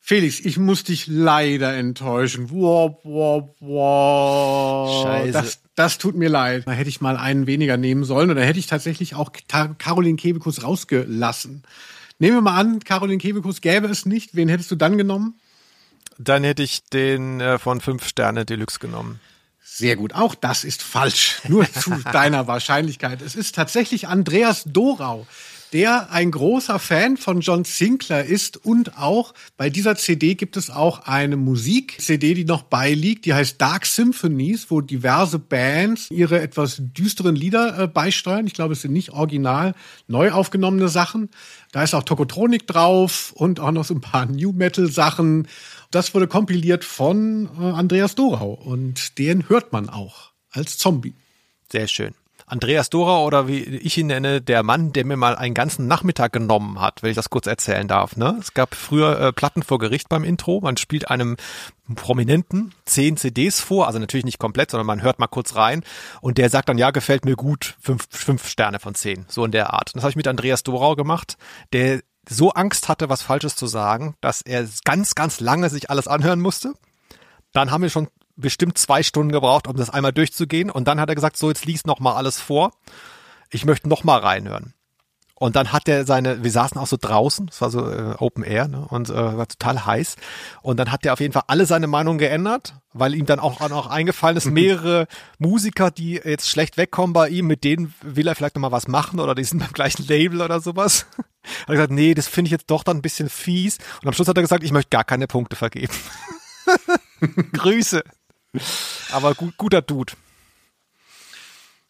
Felix, ich muss dich leider enttäuschen. Wow, wow, wow. Scheiße. Das, das tut mir leid. Da hätte ich mal einen weniger nehmen sollen oder hätte ich tatsächlich auch Caroline Kebekus rausgelassen. Nehmen wir mal an, Caroline Kebekus gäbe es nicht. Wen hättest du dann genommen? Dann hätte ich den äh, von fünf Sterne Deluxe genommen. Sehr gut. Auch das ist falsch. Nur zu deiner Wahrscheinlichkeit. Es ist tatsächlich Andreas Dorau, der ein großer Fan von John Sinclair ist und auch bei dieser CD gibt es auch eine Musik-CD, die noch beiliegt, die heißt Dark Symphonies, wo diverse Bands ihre etwas düsteren Lieder äh, beisteuern. Ich glaube, es sind nicht original neu aufgenommene Sachen. Da ist auch Tokotronik drauf und auch noch so ein paar New Metal Sachen. Das wurde kompiliert von äh, Andreas Dorau und den hört man auch als Zombie. Sehr schön. Andreas Dora oder wie ich ihn nenne, der Mann, der mir mal einen ganzen Nachmittag genommen hat, wenn ich das kurz erzählen darf. Ne? Es gab früher äh, Platten vor Gericht beim Intro. Man spielt einem Prominenten zehn CDs vor, also natürlich nicht komplett, sondern man hört mal kurz rein und der sagt dann, ja, gefällt mir gut, fünf, fünf Sterne von zehn, so in der Art. Und das habe ich mit Andreas Dorau gemacht, der so Angst hatte, was Falsches zu sagen, dass er ganz, ganz lange sich alles anhören musste. Dann haben wir schon bestimmt zwei Stunden gebraucht, um das einmal durchzugehen. Und dann hat er gesagt, so, jetzt lies noch mal alles vor. Ich möchte noch mal reinhören. Und dann hat er seine, wir saßen auch so draußen, es war so äh, Open Air ne, und äh, war total heiß. Und dann hat er auf jeden Fall alle seine Meinung geändert, weil ihm dann auch, auch eingefallen ist, mehrere Musiker, die jetzt schlecht wegkommen bei ihm, mit denen will er vielleicht noch mal was machen oder die sind beim gleichen Label oder sowas. Hat er gesagt, nee, das finde ich jetzt doch dann ein bisschen fies. Und am Schluss hat er gesagt, ich möchte gar keine Punkte vergeben. Grüße. Aber gut, guter Dude.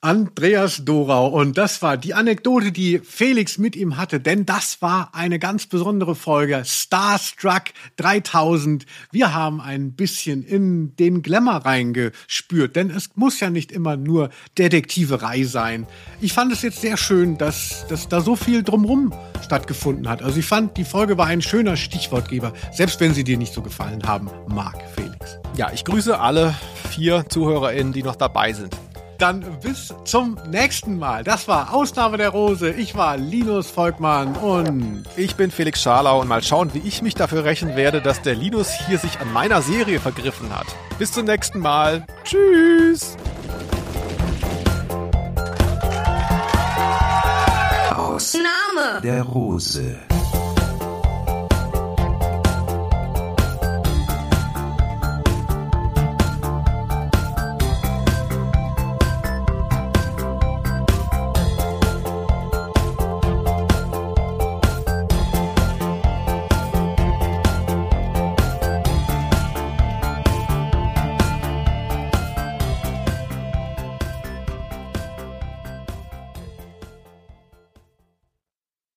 Andreas Dorau. Und das war die Anekdote, die Felix mit ihm hatte, denn das war eine ganz besondere Folge. Starstruck 3000. Wir haben ein bisschen in den Glamour reingespürt, denn es muss ja nicht immer nur Detektiverei sein. Ich fand es jetzt sehr schön, dass, dass da so viel drumrum stattgefunden hat. Also ich fand, die Folge war ein schöner Stichwortgeber, selbst wenn sie dir nicht so gefallen haben mag, Felix. Ja, ich grüße alle vier ZuhörerInnen, die noch dabei sind. Dann bis zum nächsten Mal. Das war Ausnahme der Rose. Ich war Linus Volkmann und ich bin Felix Scharlau und mal schauen, wie ich mich dafür rächen werde, dass der Linus hier sich an meiner Serie vergriffen hat. Bis zum nächsten Mal. Tschüss. Aus Name der Rose.